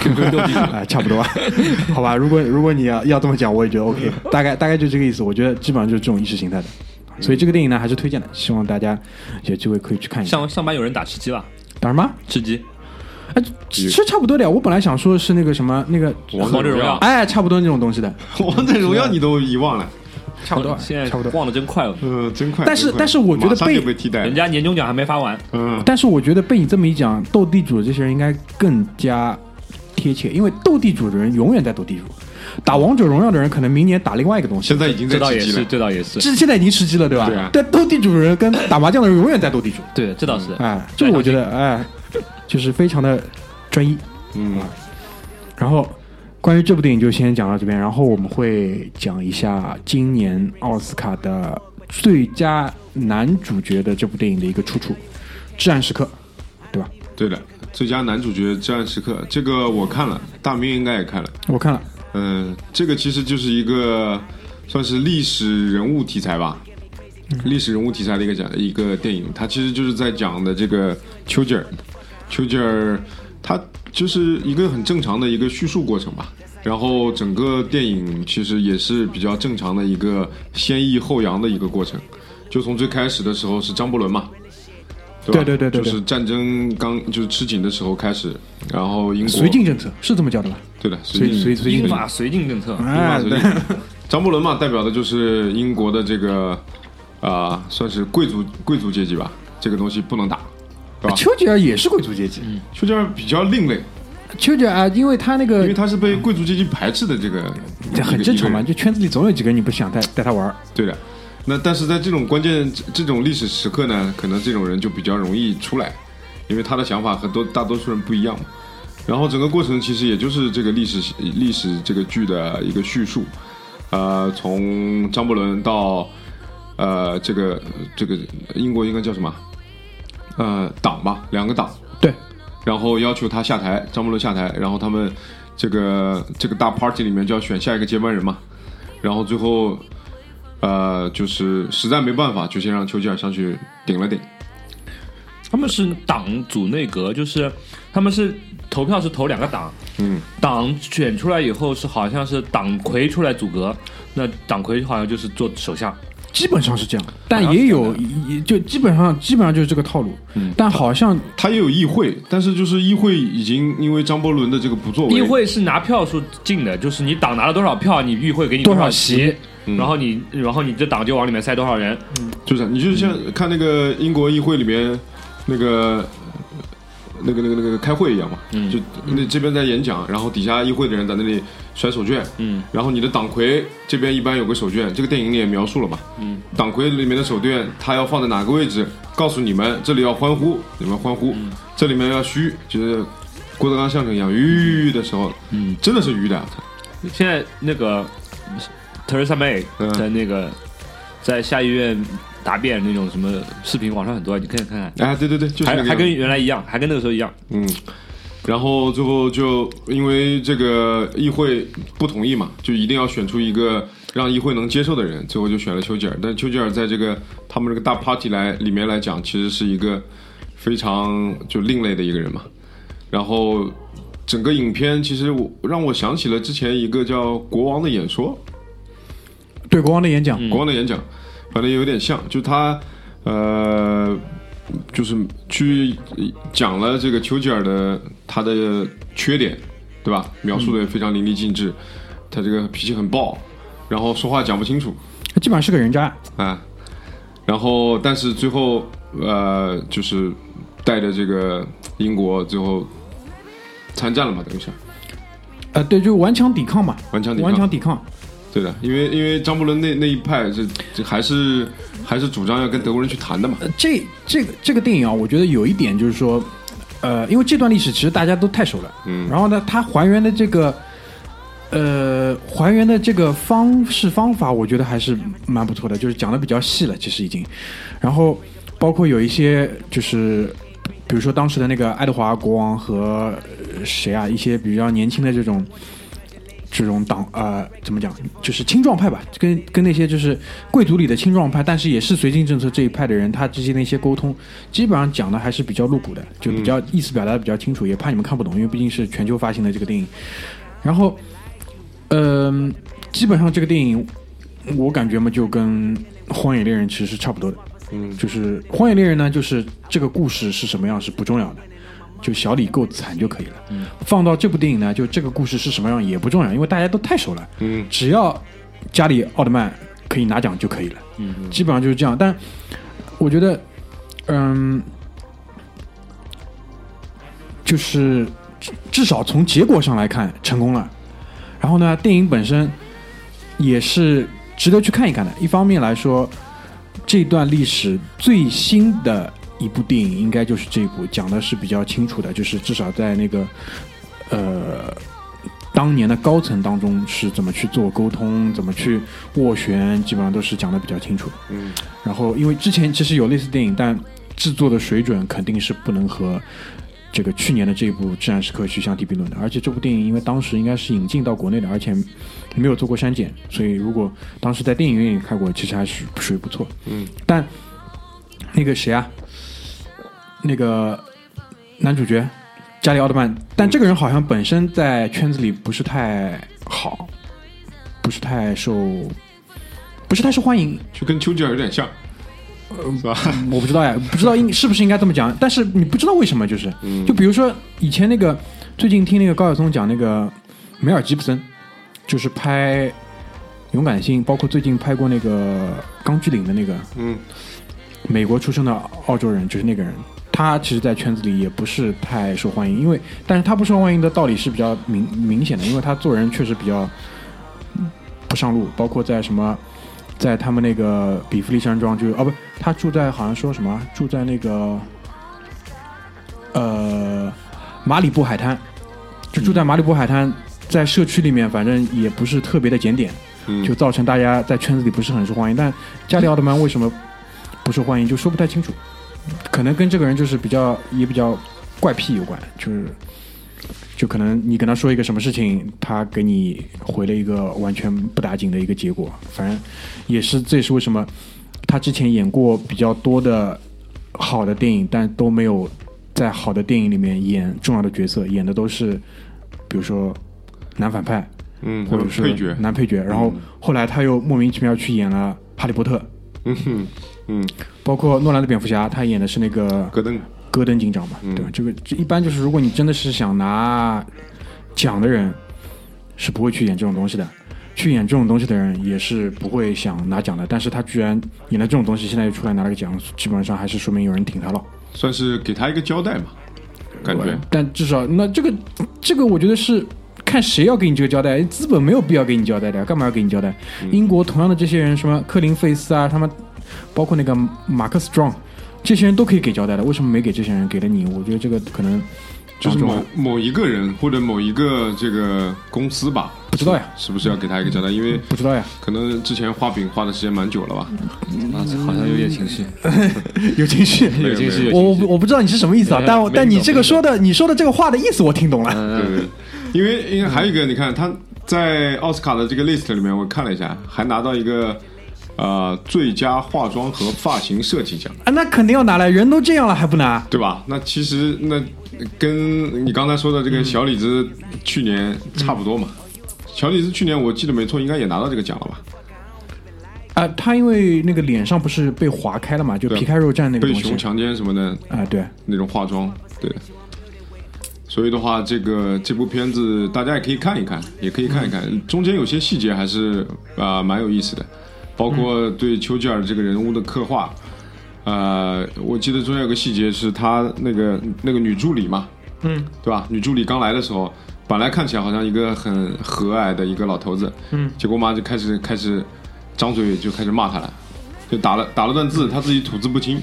，QQ 斗地主，啊、差不多，好吧。如果如果你要要这么讲，我也觉得 OK，大概大概就这个意思。我觉得基本上就是这种意识形态的，所以这个电影呢还是推荐的，希望大家有机会可以去看一下。上上班有人打吃鸡吧？打什么？吃鸡，哎，其实差不多的呀。我本来想说是那个什么那个，王王者荣耀哎，差不多那种东西的，王者荣耀你都遗忘了，差不多，现在差不多。忘的真快了。嗯，真快。但是但是我觉得被被替代人，家年终奖还没发完，嗯，但是我觉得被你这么一讲，斗地主的这些人应该更加贴切，因为斗地主的人永远在斗地主，打王者荣耀的人可能明年打另外一个东西。现在已经在这倒也是，吃鸡了。这倒也是，这现在已经吃鸡了，对吧？对啊但斗地主的人跟打麻将的人永远在斗地主。对，这倒是。哎，这个我觉得，哎，就是非常的专一。嗯，然后，关于这部电影就先讲到这边，然后我们会讲一下今年奥斯卡的最佳男主角的这部电影的一个出处，《至暗时刻》，对吧？对的，最佳男主角《至暗时刻》这个我看了，大明应该也看了。我看了，嗯，这个其实就是一个算是历史人物题材吧，历史人物题材的一个讲一个电影，它其实就是在讲的这个丘吉尔，丘吉尔他就是一个很正常的一个叙述过程吧。然后整个电影其实也是比较正常的一个先抑后扬的一个过程，就从最开始的时候是张伯伦嘛，对吧？对对对就是战争刚就是吃紧的时候开始，然后英国绥靖政策是这么叫的吧？对的，绥绥绥靖英法绥靖政策，哎，对，张伯伦嘛，代表的就是英国的这个啊、算是贵族贵族阶级吧。这个东西不能打，对吧？丘吉尔也是贵族阶级，丘吉尔比较另类，丘吉尔啊，因为他那个因为他是被贵族阶级排斥的这个，这很正常嘛，就圈子里总有几个人你不想带带他玩儿。对的。那但是在这种关键这这种历史时刻呢，可能这种人就比较容易出来，因为他的想法和多大多数人不一样嘛。然后整个过程其实也就是这个历史历史这个剧的一个叙述。呃，从张伯伦到呃这个这个英国应该叫什么？呃，党吧，两个党，对，然后要求他下台，张伯伦下台，然后他们这个这个大 party 里面就要选下一个接班人嘛，然后最后呃就是实在没办法，就先让丘吉尔上去顶了顶。他们是党组内阁，就是他们是投票是投两个党，嗯，党选出来以后是好像是党魁出来组阁，那党魁好像就是做首相。基本上是这样，但也有也就基本上基本上就是这个套路。嗯但好像他也有议会，但是就是议会已经因为张伯伦的这个不作为，议会是拿票数进的，就是你党拿了多少票，你议会给你多少少席，嗯。然后你然后你这党就往里面塞多少人。嗯。就是你就像看那个英国议会里面那个那个那个那个开会一样嘛，嗯。就那这边在演讲，然后底下议会的人在那里甩手绢，嗯，然后你的党魁这边一般有个手绢，这个电影里也描述了嘛，嗯，党魁里面的手绢他要放在哪个位置，告诉你们这里要欢呼，你们欢呼，嗯。这里面要嘘，就是郭德纲相声一样，吁的时候，嗯，真的是吁的，现在那个 Theresa May 嗯在那个在下议院答辩那种什么视频，网上很多，你可以看看，哎，对对对，就还还跟原来一样，还跟那个时候一样。嗯，然后最后就因为这个议会不同意嘛，就一定要选出一个让议会能接受的人，最后就选了丘吉尔。但丘吉尔在这个他们这个大 party 来里面来讲，其实是一个非常就另类的一个人嘛。然后整个影片其实我让我想起了之前一个叫《国王的演说》，对国王的演讲，国王的演讲，反正有点像，就他呃，就是去讲了这个丘吉尔的他的缺点，对吧？描述的也非常淋漓尽致，他这个脾气很暴，然后说话讲不清楚他基本上是个人渣。啊，然后但是最后呃，就是带着这个英国最后参战了嘛，等于是呃，对，就顽强抵抗嘛，顽强抵抗顽强抵抗。对的，因为因为张伯伦那那一派是这还是还是主张要跟德国人去谈的嘛，呃，这这个这个电影啊，我觉得有一点就是说，呃，因为这段历史其实大家都太熟了，嗯然后呢，它还原的这个，呃，还原的这个方式方法，我觉得还是蛮不错的，就是讲的比较细了，其实已经，然后包括有一些就是。比如说当时的那个爱德华国王和呃谁啊，一些比较年轻的这种这种党呃怎么讲，就是青壮派吧，跟跟那些就是贵族里的青壮派，但是也是绥靖政策这一派的人，他之间的一些沟通，基本上讲的还是比较露骨的，就比较意思表达的比较清楚，也怕你们看不懂，因为毕竟是全球发行的这个电影。然后，嗯、基本上这个电影我感觉嘛，就跟《荒野猎人》其实是差不多的。嗯就是《荒野猎人》呢，就是这个故事是什么样是不重要的，就小李够惨就可以了。嗯，放到这部电影呢，就这个故事是什么样也不重要，因为大家都太熟了。嗯只要家里奥特曼可以拿奖就可以了。嗯，基本上就是这样。但我觉得，嗯，就是至至少从结果上来看成功了。然后呢，电影本身也是值得去看一看的。一方面来说，这段历史最新的一部电影应该就是这一部，讲的是比较清楚的，就是至少在那个呃当年的高层当中是怎么去做沟通，怎么去斡旋，基本上都是讲的比较清楚。嗯然后，因为之前其实有类似电影，但制作的水准肯定是不能和这个去年的这部《至暗时刻》去相提并论的。而且这部电影因为当时应该是引进到国内的，而且没有做过删减，所以如果当时在电影院里看过，其实还是属于不错。嗯，但那个谁啊，那个男主角加里奥特曼，但这个人好像本身在圈子里不是太好，不是太受，不是太受欢迎。就跟丘吉尔有点像，是吧？我不知道呀，不知道应 是不是应该这么讲，但是你不知道为什么，就是，嗯。就比如说以前那个，最近听那个高晓松讲那个梅尔吉普森，就是拍《勇敢心》，包括最近拍过那个《钢锯岭》的那个嗯。美国出生的澳洲人，就是那个人，他其实，在圈子里也不是太受欢迎，因为，但是他不受欢迎的道理是比较明明显的，因为他做人确实比较不上路，包括在什么，在他们那个比弗利山庄，就是哦不，他住在好像说什么，住在那个呃马里布海滩，就住在马里布海滩，在社区里面，反正也不是特别的检点。嗯就造成大家在圈子里不是很受欢迎。但加里奥特曼为什么不受欢迎，就说不太清楚，可能跟这个人就是比较也比较怪癖有关，就是。就可能你跟他说一个什么事情，他给你回了一个完全不打紧的一个结果，反正也是这也是为什么他之前演过比较多的好的电影，但都没有在好的电影里面演重要的角色，演的都是比如说男反派嗯，或者是配角，男配角，然后后来他又莫名其妙去演了《哈利波特》，嗯哼，嗯，包括诺兰的蝙蝠侠，他演的是那个戈登，戈登警长嘛，嗯对吧？这个这一般就是，如果你真的是想拿奖的人，是不会去演这种东西的。去演这种东西的人也是不会想拿奖的，但是他居然演了这种东西，现在又出来拿了个奖，基本上还是说明有人挺他了。算是给他一个交代嘛，感觉。但至少那这个这个，我觉得是看谁要给你这个交代，资本没有必要给你交代的，干嘛要给你交代？英国同样的这些人，什么科林费斯啊，他们包括那个马克斯·壮，这些人都可以给交代的，为什么没给这些人，给了你？我觉得这个可能就是某某一个人或者某一个这个公司吧，不知道呀，是不是要给他一个交代？因为不知道呀，可能之前画饼画的时间蛮久了吧。啊，好像有点情绪，有情绪。有情绪，我我。我不知道你是什么意思啊，但我但你这个说的，你说的这个话的意思我听懂了。嗯对对，因为因为还有一个，你看他在奥斯卡的这个 list 里面，我看了一下，还拿到一个呃最佳化妆和发型设计奖，啊，那肯定要拿来，人都这样了还不拿？对吧？那其实那跟你刚才说的这个小李子去年差不多嘛。小李子去年我记得没错，应该也拿到这个奖了吧？啊，他因为那个脸上不是被划开了嘛，就皮开肉绽那个东西被熊强奸什么的啊，对，那种化妆，对。所以的话，这个这部片子大家也可以看一看，也可以看一看，中间有些细节还是啊、蛮有意思的，包括对丘吉尔这个人物的刻画。呃，我记得中间有个细节是他那个那个女助理嘛，嗯，对吧？女助理刚来的时候，本来看起来好像一个很和蔼的一个老头子，嗯，结果妈就开始开始张嘴就开始骂他了，就打了打了段字，他自己吐字不清，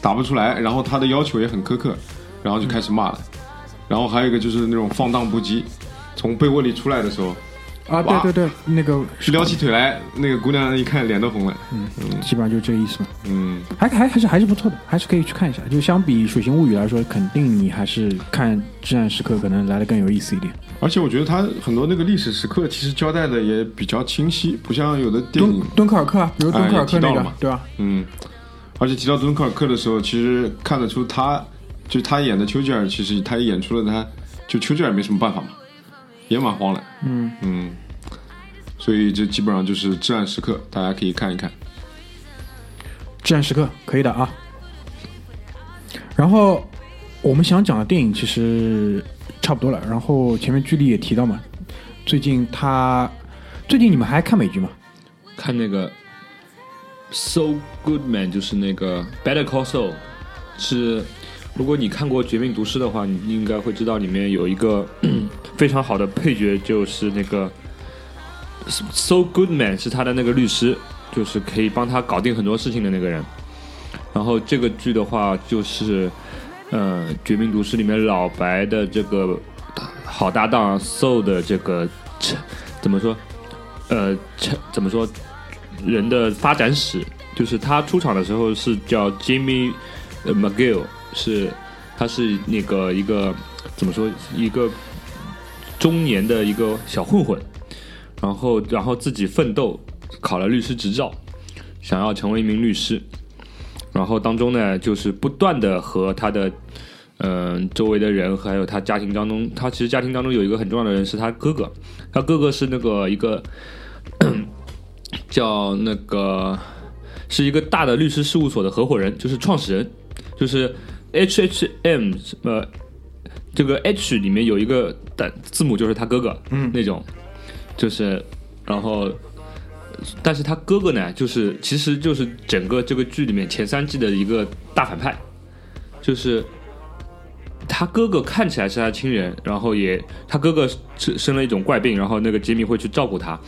打不出来，然后他的要求也很苛刻，然后就开始骂了，然后还有一个就是那种放荡不羁，从被窝里出来的时候，啊，对对对，那个撩起腿来，那个姑娘一看脸都红了，嗯基本上就这个意思嘛，嗯，还还还是还是不错的，还是可以去看一下。就相比《水形物语》来说，肯定你还是看《至暗时刻》可能来的更有意思一点。而且我觉得他很多那个历史时刻其实交代的也比较清晰，不像有的电敦影，敦刻尔克啊，比如敦刻尔克那个对吧？嗯，而且提到敦刻尔克的时候，其实看得出他，就他演的丘吉尔，其实他也演出了他，就丘吉尔没什么办法嘛，也蛮慌的，嗯嗯，所以这基本上就是至暗时刻，大家可以看一看。至暗时刻可以的啊。然后我们想讲的电影其实差不多了。然后前面剧里也提到嘛，最近他最近你们还看美剧吗？看那个《So Good Man》，就是那个《Better Call Saul》，是如果你看过《绝命毒师》的话，你应该会知道里面有一个 非常好的配角，就是那个 So Good Man 是他的那个律师，就是可以帮他搞定很多事情的那个人。然后这个剧的话，就是呃，《绝命毒师》里面老白的这个好搭档 Soul 的这个怎么说？呃，怎么说？人的发展史，就是他出场的时候是叫 Jimmy McGill，是他是那个一个怎么说一个中年的一个小混混，然后然后自己奋斗考了律师执照，想要成为一名律师，然后当中呢就是不断的和他的嗯、周围的人还有他家庭当中，他其实家庭当中有一个很重要的人是他哥哥，他哥哥是那个一个。叫那个是一个大的律师事务所的合伙人，就是创始人，就是 H H M 呃，这个 H 里面有一个的字母就是他哥哥，嗯，那种，就是然后，但是他哥哥呢，就是其实就是整个这个剧里面前三季的一个大反派，就是。他哥哥看起来是他亲人，然后也他哥哥生生了一种怪病，然后那个杰米会去照顾他，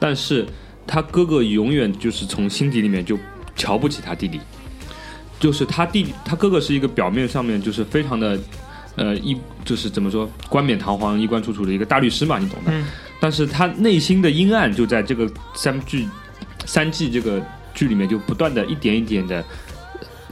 但是他哥哥永远就是从心底里面就瞧不起他弟弟，就是他弟弟，他哥哥是一个表面上面就是非常的，呃，一就是怎么说冠冕堂皇、衣冠楚楚的一个大律师嘛，你懂的。但是他内心的阴暗就在这个三剧三季这个剧里面就不断的一点一点的，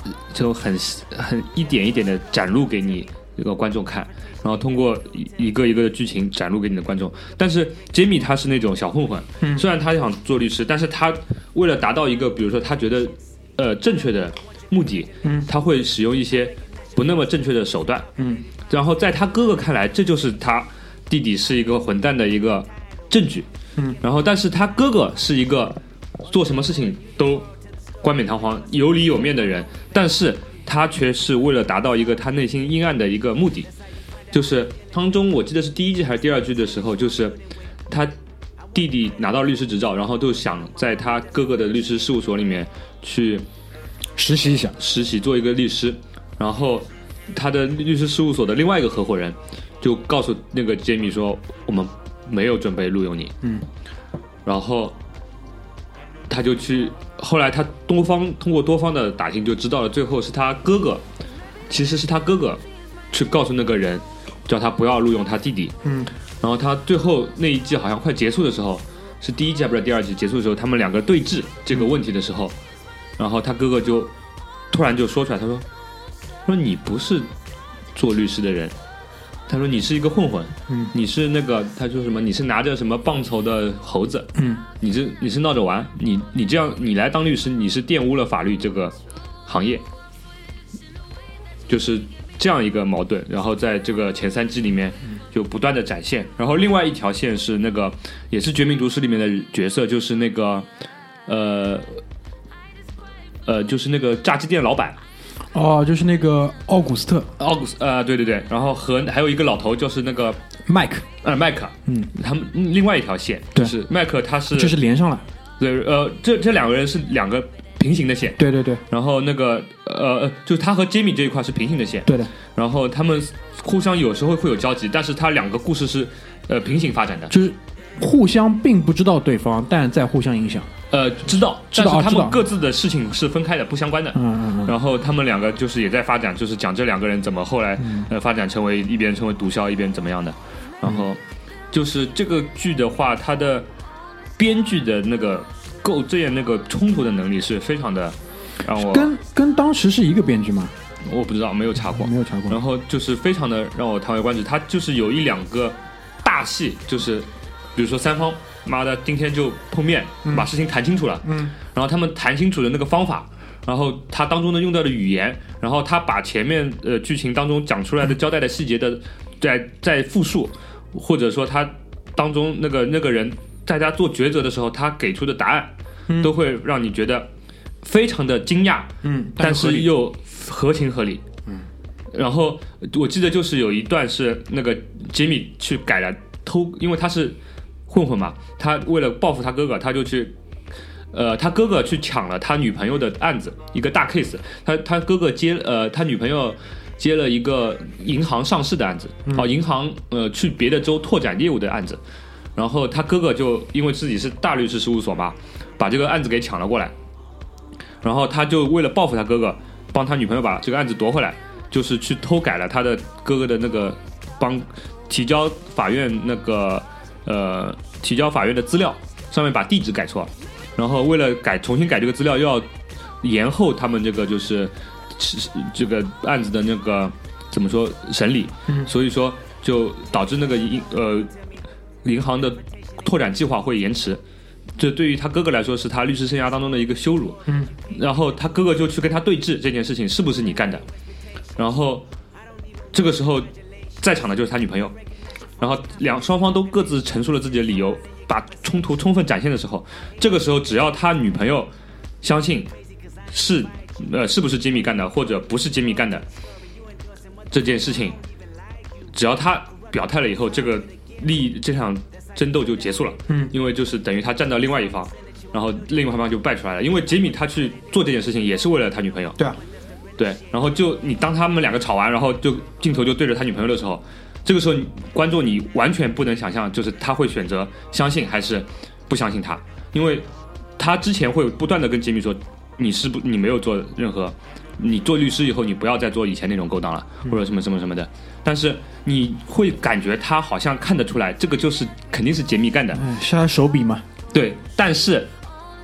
呃这种很很一点一点的展露给你这个观众看，然后通过一一个一个的剧情展露给你的观众。但是杰米他是那种小混混，虽然他想做律师，但是他为了达到一个比如说他觉得呃正确的目的，嗯。他会使用一些不那么正确的手段，嗯，然后在他哥哥看来，这就是他弟弟是一个混蛋的一个证据，嗯，然后但是他哥哥是一个做什么事情都冠冕堂皇、有理有面的人，但是他却是为了达到一个他内心阴暗的一个目的，就是当中我记得是第一季还是第二季的时候，就是他弟弟拿到律师执照，然后就想在他哥哥的律师事务所里面去实习一下，实习做一个律师，然后他的律师事务所的另外一个合伙人就告诉那个杰米说，我们没有准备录用你。嗯，然后他就去，后来他多方通过多方的打听就知道了，最后是他哥哥，其实是他哥哥去告诉那个人，叫他不要录用他弟弟。嗯，然后他最后那一季好像快结束的时候，是第一季还不是第二季结束的时候，他们两个对峙这个问题的时候，然后他哥哥就突然就说出来，他说：“说你不是做律师的人，他说你是一个混混，嗯你是那个他说什么？你是拿着什么棒球的猴子，嗯，你是你是闹着玩，你你这样你来当律师，你是玷污了法律这个行业，就是这样一个矛盾。然后在这个前三季里面就不断的展现。然后另外一条线是那个也是《绝命毒师》里面的角色，就是那个呃呃，就是那个炸鸡店老板。哦，就是那个奥古斯特。奥古斯呃，对对对，然后和还有一个老头，就是那个麦克，呃麦克，嗯，他们嗯另外一条线，对。就是麦克他是就是连上了，对呃这这两个人是两个平行的线，对对对。然后那个呃呃就是他和杰米这一块是平行的线，对的，然后他们互相有时候会有交集，但是他两个故事是呃平行发展的，就是互相并不知道对方，但在互相影响。呃知道，但是他们各自的事情是分开的，不相关的，嗯嗯嗯，然后他们两个就是也在发展，就是讲这两个人怎么后来、呃发展成为一边成为毒枭，一边怎么样的。然后就是这个剧的话，它的编剧的那个构建那个冲突的能力是非常的让我跟跟当时是一个编剧吗？我不知道没有查过，没有查过然。后就是非常的让我叹为观止，他就是有一两个大戏，就是比如说三方，妈的今天就碰面，把事情谈清楚了，嗯，然后他们谈清楚的那个方法，然后他当中的用到的语言，然后他把前面呃剧情当中讲出来的交代的细节的在在复述，或者说他当中那个那个人大家做抉择的时候，他给出的答案，都会让你觉得非常的惊讶，嗯，但是又合情合理。嗯，然后我记得就是有一段是那个杰米去改了偷，因为他是混混嘛，他为了报复他哥哥，他就去。呃，他哥哥去抢了他女朋友的案子，一个大 case。他他哥哥接呃，他女朋友接了一个银行上市的案子，哦，银行呃去别的州拓展业务的案子。然后他哥哥就因为自己是大律师事务所嘛，把这个案子给抢了过来。然后他就为了报复他哥哥，帮他女朋友把这个案子夺回来，就是去偷改了他的哥哥的那个帮提交法院那个呃提交法院的资料，上面把地址改错了。然后为了改重新改这个资料，又要延后他们这个就是是这个案子的那个怎么说审理，所以说就导致那个银呃银行的拓展计划会延迟。这对于他哥哥来说是他律师生涯当中的一个羞辱。嗯，然后他哥哥就去跟他对峙这件事情是不是你干的？然后这个时候在场的就是他女朋友，然后两双方都各自陈述了自己的理由，把冲突充分展现的时候，这个时候只要他女朋友相信是呃是不是杰米干的，或者不是杰米干的这件事情，只要他表态了以后，这个利益这场争斗就结束了。嗯，因为就是等于他站到另外一方，然后另外一方就败出来了。因为杰米他去做这件事情也是为了他女朋友。对啊，对，然后就你当他们两个吵完，然后就镜头就对着他女朋友的时候，这个时候你观众你完全不能想象，就是他会选择相信还是不相信他，因为他之前会不断的跟杰米说，你是不你没有做任何你做律师以后，你不要再做以前那种勾当了，嗯或者什么什么什么的。但是你会感觉他好像看得出来，这个就是肯定是杰米干的，嗯，是他手笔嘛？对。但是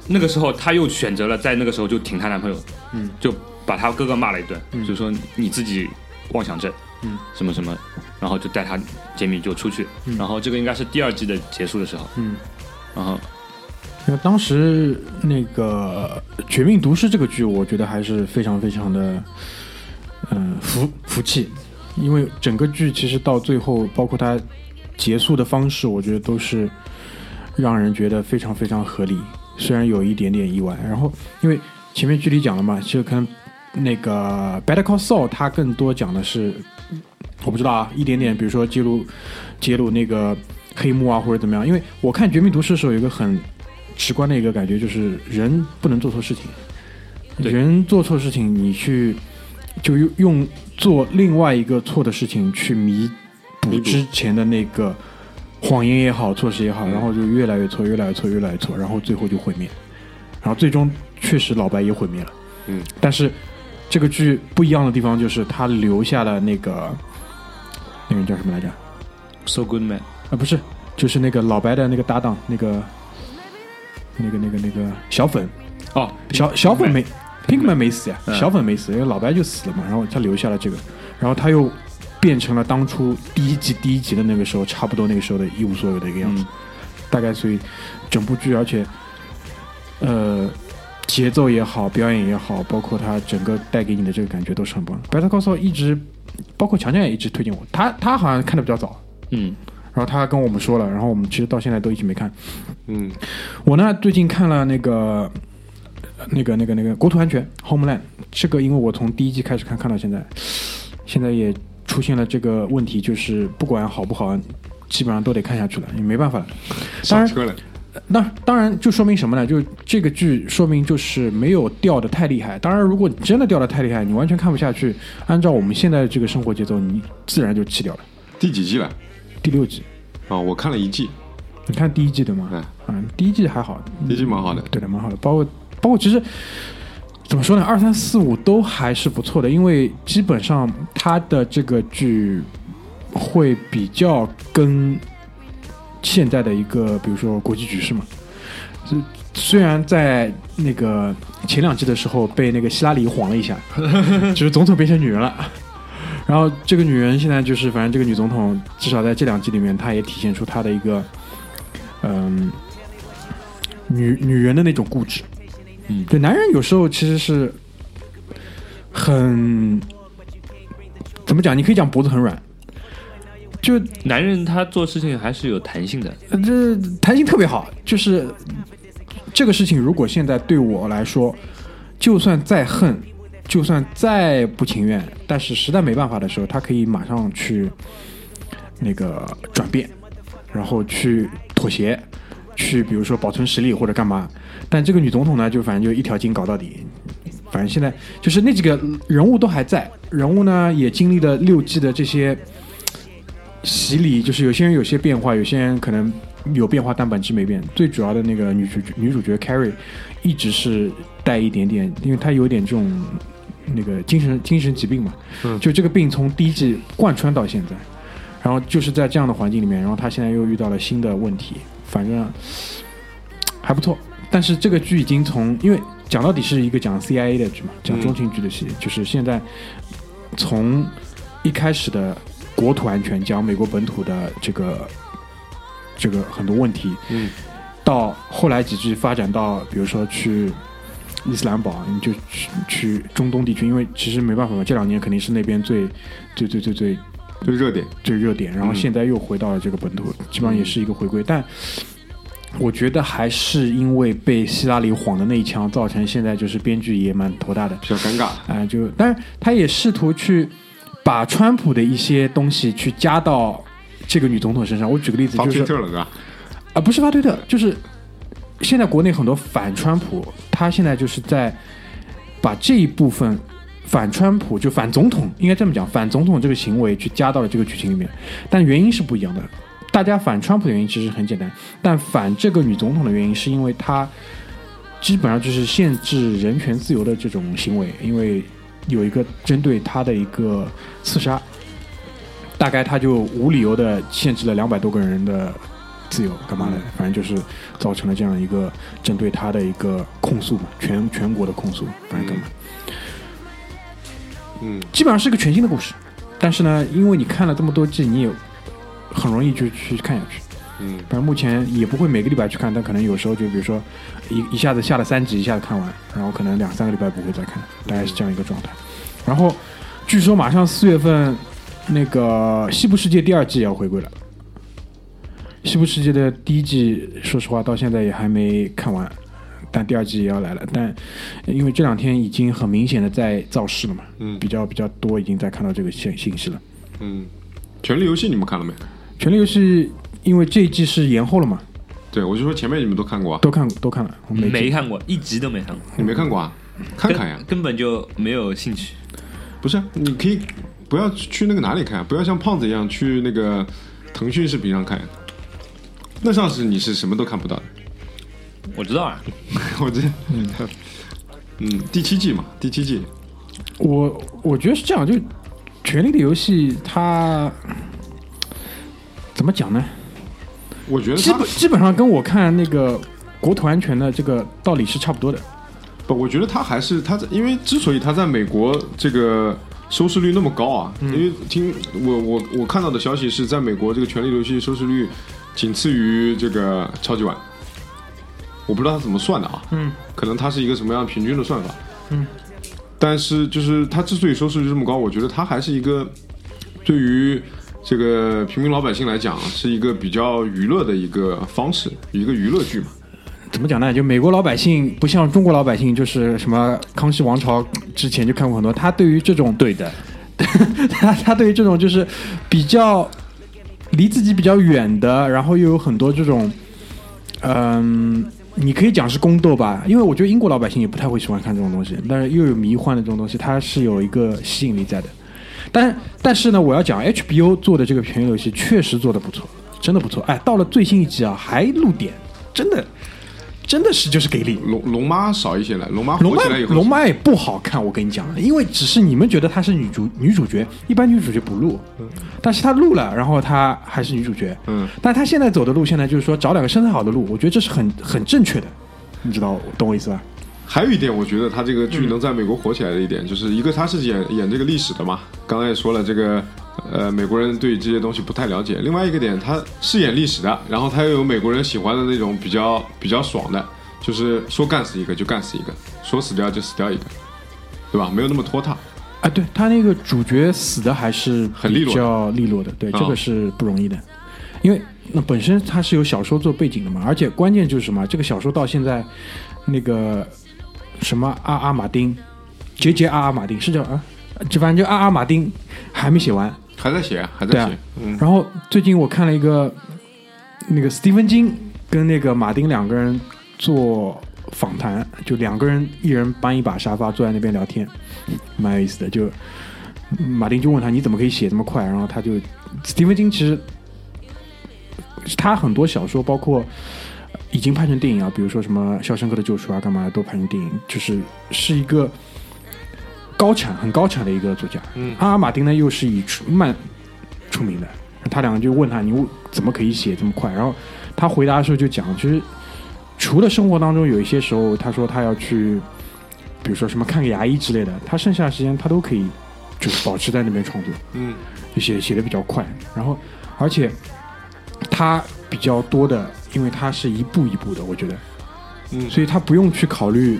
那个时候他又选择了在那个时候就挺她男朋友，嗯，就把他哥哥骂了一顿，嗯就说你自己妄想症，嗯，什么什么，然后就带他杰米就出去，嗯。然后这个应该是第二季的结束的时候，嗯，然后因为当时那个《绝命毒师》这个剧，我觉得还是非常非常的，嗯、服服气，因为整个剧其实到最后，包括它结束的方式，我觉得都是让人觉得非常非常合理，虽然有一点点意外。然后因为前面剧里讲了嘛，其实可能那个《Better Call Saul》它更多讲的是，我不知道啊，一点点，比如说揭露揭露那个黑幕啊，或者怎么样。因为我看《绝命毒师》的时候，有一个很直观的一个感觉，就是人不能做错事情。人做错事情，你去就用用做另外一个错的事情去弥补之前的那个谎言也好，措施也好，嗯然后就越来越错，越来越错，越来越错，然后最后就毁灭。然后最终确实老白也毁灭了。嗯，但是这个剧不一样的地方就是他留下了那个那个人叫什么来着？So Good Man，啊，不是，就是那个老白的那个搭档，那个那个那个那个小粉，哦，小小粉没 Pinkman 没死呀，嗯。小粉没死，因为老白就死了嘛，然后他留下了这个，然后他又变成了当初第一季第一集的那个时候，差不多那个时候的一无所有的一个样子，嗯。大概所以整部剧，而且呃节奏也好，表演也好，包括他整个带给你的这个感觉都是很棒的。白头高索一直，包括强强也一直推荐我，他他好像看的比较早，嗯，然后他跟我们说了，然后我们其实到现在都一直没看。嗯，我呢最近看了那个那个那个那个国土安全 Homeland，这个因为我从第一季开始看看到现在，现在也出现了这个问题，就是不管好不好，基本上都得看下去了，也没办法了。当然，那当然就说明什么呢？就这个剧说明就是没有掉的太厉害。当然，如果你真的掉的太厉害，你完全看不下去，按照我们现在的这个生活节奏，你自然就弃掉了。第几季了？第六季，啊，我看了一季，你看第一季对吗？嗯嗯，第一季还好，第一季蛮好的，对的，蛮好的。包括包括其实怎么说呢，二三四五都还是不错的，因为基本上它的这个剧会比较跟现在的一个，比如说国际局势嘛。是虽然在那个前两季的时候被那个希拉里晃了一下，就是总统变成女人了。然后这个女人现在就是，反正这个女总统至少在这两季里面，她也体现出她的一个，嗯，女女人的那种固执。嗯对，男人有时候其实是很怎么讲？你可以讲脖子很软，就男人他做事情还是有弹性的，这弹性特别好。就是这个事情，如果现在对我来说，就算再恨，就算再不情愿，但是实在没办法的时候，他可以马上去那个转变，然后去妥协，去比如说保存实力或者干嘛。但这个女总统呢，就反正就一条筋搞到底。反正现在就是那几个人物都还在，人物呢也经历了六季的这些洗礼，就是有些人有些变化，有些人可能有变化，但本质没变。最主要的那个女主女主角 Carrie 一直是带一点点，因为她有点这种那个精神精神疾病嘛，嗯就这个病从第一季贯穿到现在，然后就是在这样的环境里面，然后她现在又遇到了新的问题，反正 还不错。但是这个剧已经从，因为讲到底是一个讲 CIA 的剧嘛，讲中情局的戏，就是现在从一开始的国土安全，讲美国本土的这个这个很多问题，嗯，到后来几句发展到，比如说去伊斯兰堡，你就去去中东地区，因为其实没办法嘛，这两年肯定是那边最最最最最最热点，最热点，然后嗯现在又回到了这个本土，基本上也是一个回归，但。我觉得还是因为被希拉里晃的那一枪，造成现在就是编剧也蛮头大的。比较尴尬。啊、就但是他也试图去把川普的一些东西去加到这个女总统身上。我举个例子，就是说推特了，对吧？啊、不是发推特，就是现在国内很多反川普，他现在就是在把这一部分反川普就反总统，应该这么讲，反总统这个行为去加到了这个剧情里面，但原因是不一样的。大家反川普的原因其实很简单，但反这个女总统的原因是因为她基本上就是限制人权自由的这种行为，因为有一个针对他的一个刺杀，大概他就无理由的限制了两百多个人的自由，干嘛的？反正就是造成了这样一个针对他的一个控诉嘛，全全国的控诉，反正干嘛？嗯基本上是个全新的故事，但是呢，因为你看了这么多季，你也很容易就去看下去。嗯反正目前也不会每个礼拜去看，但可能有时候就比如说一一下子下了三集，一下子看完，然后可能两三个礼拜不会再看，大概是这样一个状态。然后据说马上四月份那个《西部世界》第二季也要回归了。《西部世界》的第一季，说实话到现在也还没看完，但第二季也要来了。但因为这两天已经很明显的在造势了嘛，嗯比较比较多，已经在看到这个信信息了。嗯，权力游戏你们看了没？《权力游戏》因为这一季是延后了嘛，对，我就说前面你们都看过啊，都看都看了，我没没看过，一集都没看过，你没看过啊？看看呀。根，本就没有兴趣。不是，你可以不要去那个哪里看，不要像胖子一样去那个腾讯视频上看，那上是你是什么都看不到的。我知道啊，我这，嗯，第七季嘛，第七季，我我觉得是这样，就《权力的游戏》它怎么讲呢？我觉得基本基本上跟我看那个国土安全的这个道理是差不多的。不，我觉得他还是他在，因为之所以他在美国这个收视率那么高啊，因为听我我我看到的消息是在美国这个《权力游戏》收视率仅次于这个超级碗，我不知道他怎么算的啊，嗯，可能他是一个什么样平均的算法，嗯，但是就是他之所以收视率这么高，我觉得他还是一个对于这个平民老百姓来讲是一个比较娱乐的一个方式，一个娱乐剧嘛。怎么讲呢？就美国老百姓不像中国老百姓，就是什么康熙王朝之前就看过很多，他对于这种对的，他他对于这种就是比较离自己比较远的，然后又有很多这种，嗯，你可以讲是宫斗吧，因为我觉得英国老百姓也不太会喜欢看这种东西，但是又有迷幻的这种东西，它是有一个吸引力在的。但但是呢，我要讲 HBO 做的这个权力游戏确实做的不错，真的不错。哎，到了最新一集啊，还露点，真的真的是就是给力。龙龙妈少一些了，龙妈龙妈龙妈也不好看，我跟你讲，因为只是你们觉得她是女主女主角，一般女主角不录，但是她录了，然后她还是女主角，嗯，但她现在走的路线呢，就是说找两个身材好的路，我觉得这是很很正确的，你知道懂我意思吧？还有一点，我觉得他这个剧能在美国火起来的一点，就是一个他是演演这个历史的嘛，刚才也说了，这个呃美国人对这些东西不太了解。另外一个点，他是演历史的，然后他又有美国人喜欢的那种比较比较爽的，就是说干死一个就干死一个，说死掉就死掉一个，对吧？没有那么拖沓。啊，对他那个主角死的还是很利落比较利落的，对，啊这个是不容易的，因为那本身他是有小说做背景的嘛，而且关键就是什么，这个小说到现在那个什么阿阿马丁，杰杰阿阿马丁是叫啊，就反正就阿阿马丁还没写完，还在写，还在写，嗯，然后最近我看了一个那个斯蒂芬金跟那个马丁两个人做访谈，就两个人一人搬一把沙发坐在那边聊天，蛮有意思的。就马丁就问他你怎么可以写这么快，然后他就斯蒂芬金其实他很多小说包括。已经拍成电影啊，比如说什么《肖申克的救赎》啊，干嘛的都拍成电影，就是是一个高产、很高产的一个作家。嗯阿尔马丁呢又是以出慢出名的，他两个就问他你怎么可以写这么快？然后他回答的时候就讲，其实除了生活当中有一些时候，他说他要去，比如说什么看个牙医之类的，他剩下的时间他都可以就是保持在那边创作，嗯就写写的比较快。然后而且他比较多的，因为他是一步一步的，我觉得，嗯，所以他不用去考虑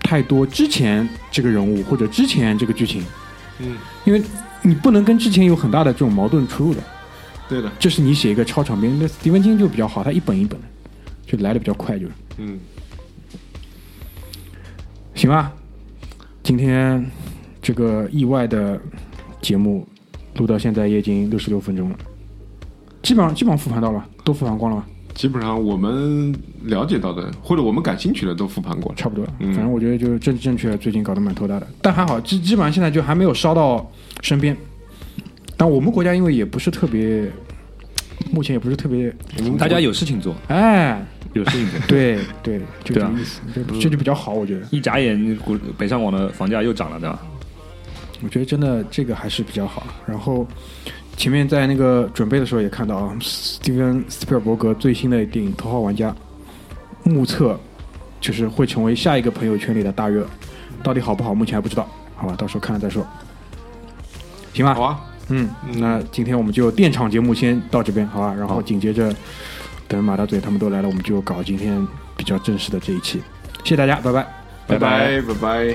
太多之前这个人物或者之前这个剧情，嗯，因为你不能跟之前有很大的这种矛盾出入的。对的，这是你写一个超长篇，那斯蒂芬金就比较好，他一本一本的，就来的比较快，就是。嗯，行吧。今天这个意外的节目录到现在也已经六十六分钟了，基本上基本上复盘到了，都复盘光了吧，基本上我们了解到的或者我们感兴趣的都复盘过了。差不多了。嗯反正我觉得就是政治正确，最近搞得蛮头大的，但还好，基基本上现在就还没有烧到身边。但我们国家因为也不是特别，目前也不是特别，大家有事情做，哎，有事情做。对对，就这意思，这这就比较好，我觉得。一眨眼，股北上广的房价又涨了，对吧？我觉得真的这个还是比较好。然后前面在那个准备的时候也看到啊，斯蒂芬斯皮尔伯格最新的电影《头号玩家》，目测就是会成为下一个朋友圈里的大热，到底好不好，目前还不知道，好吧，到时候看了再说。行吧，好啊，嗯，那今天我们就电场节目先到这边，好吧？然后紧接着等马大嘴他们都来了，我们就搞今天比较正式的这一期。谢谢大家，拜拜。拜拜拜拜。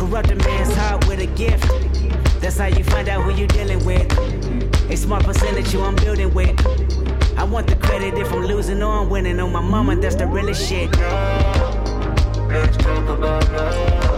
Corrupt a man's heart with a gift. That's how you find out who you're dealing with. A smart percentage you I'm building with. I want the credit if I'm losing or I'm winning. On my mama, that's the realest shit. Let's talk about love.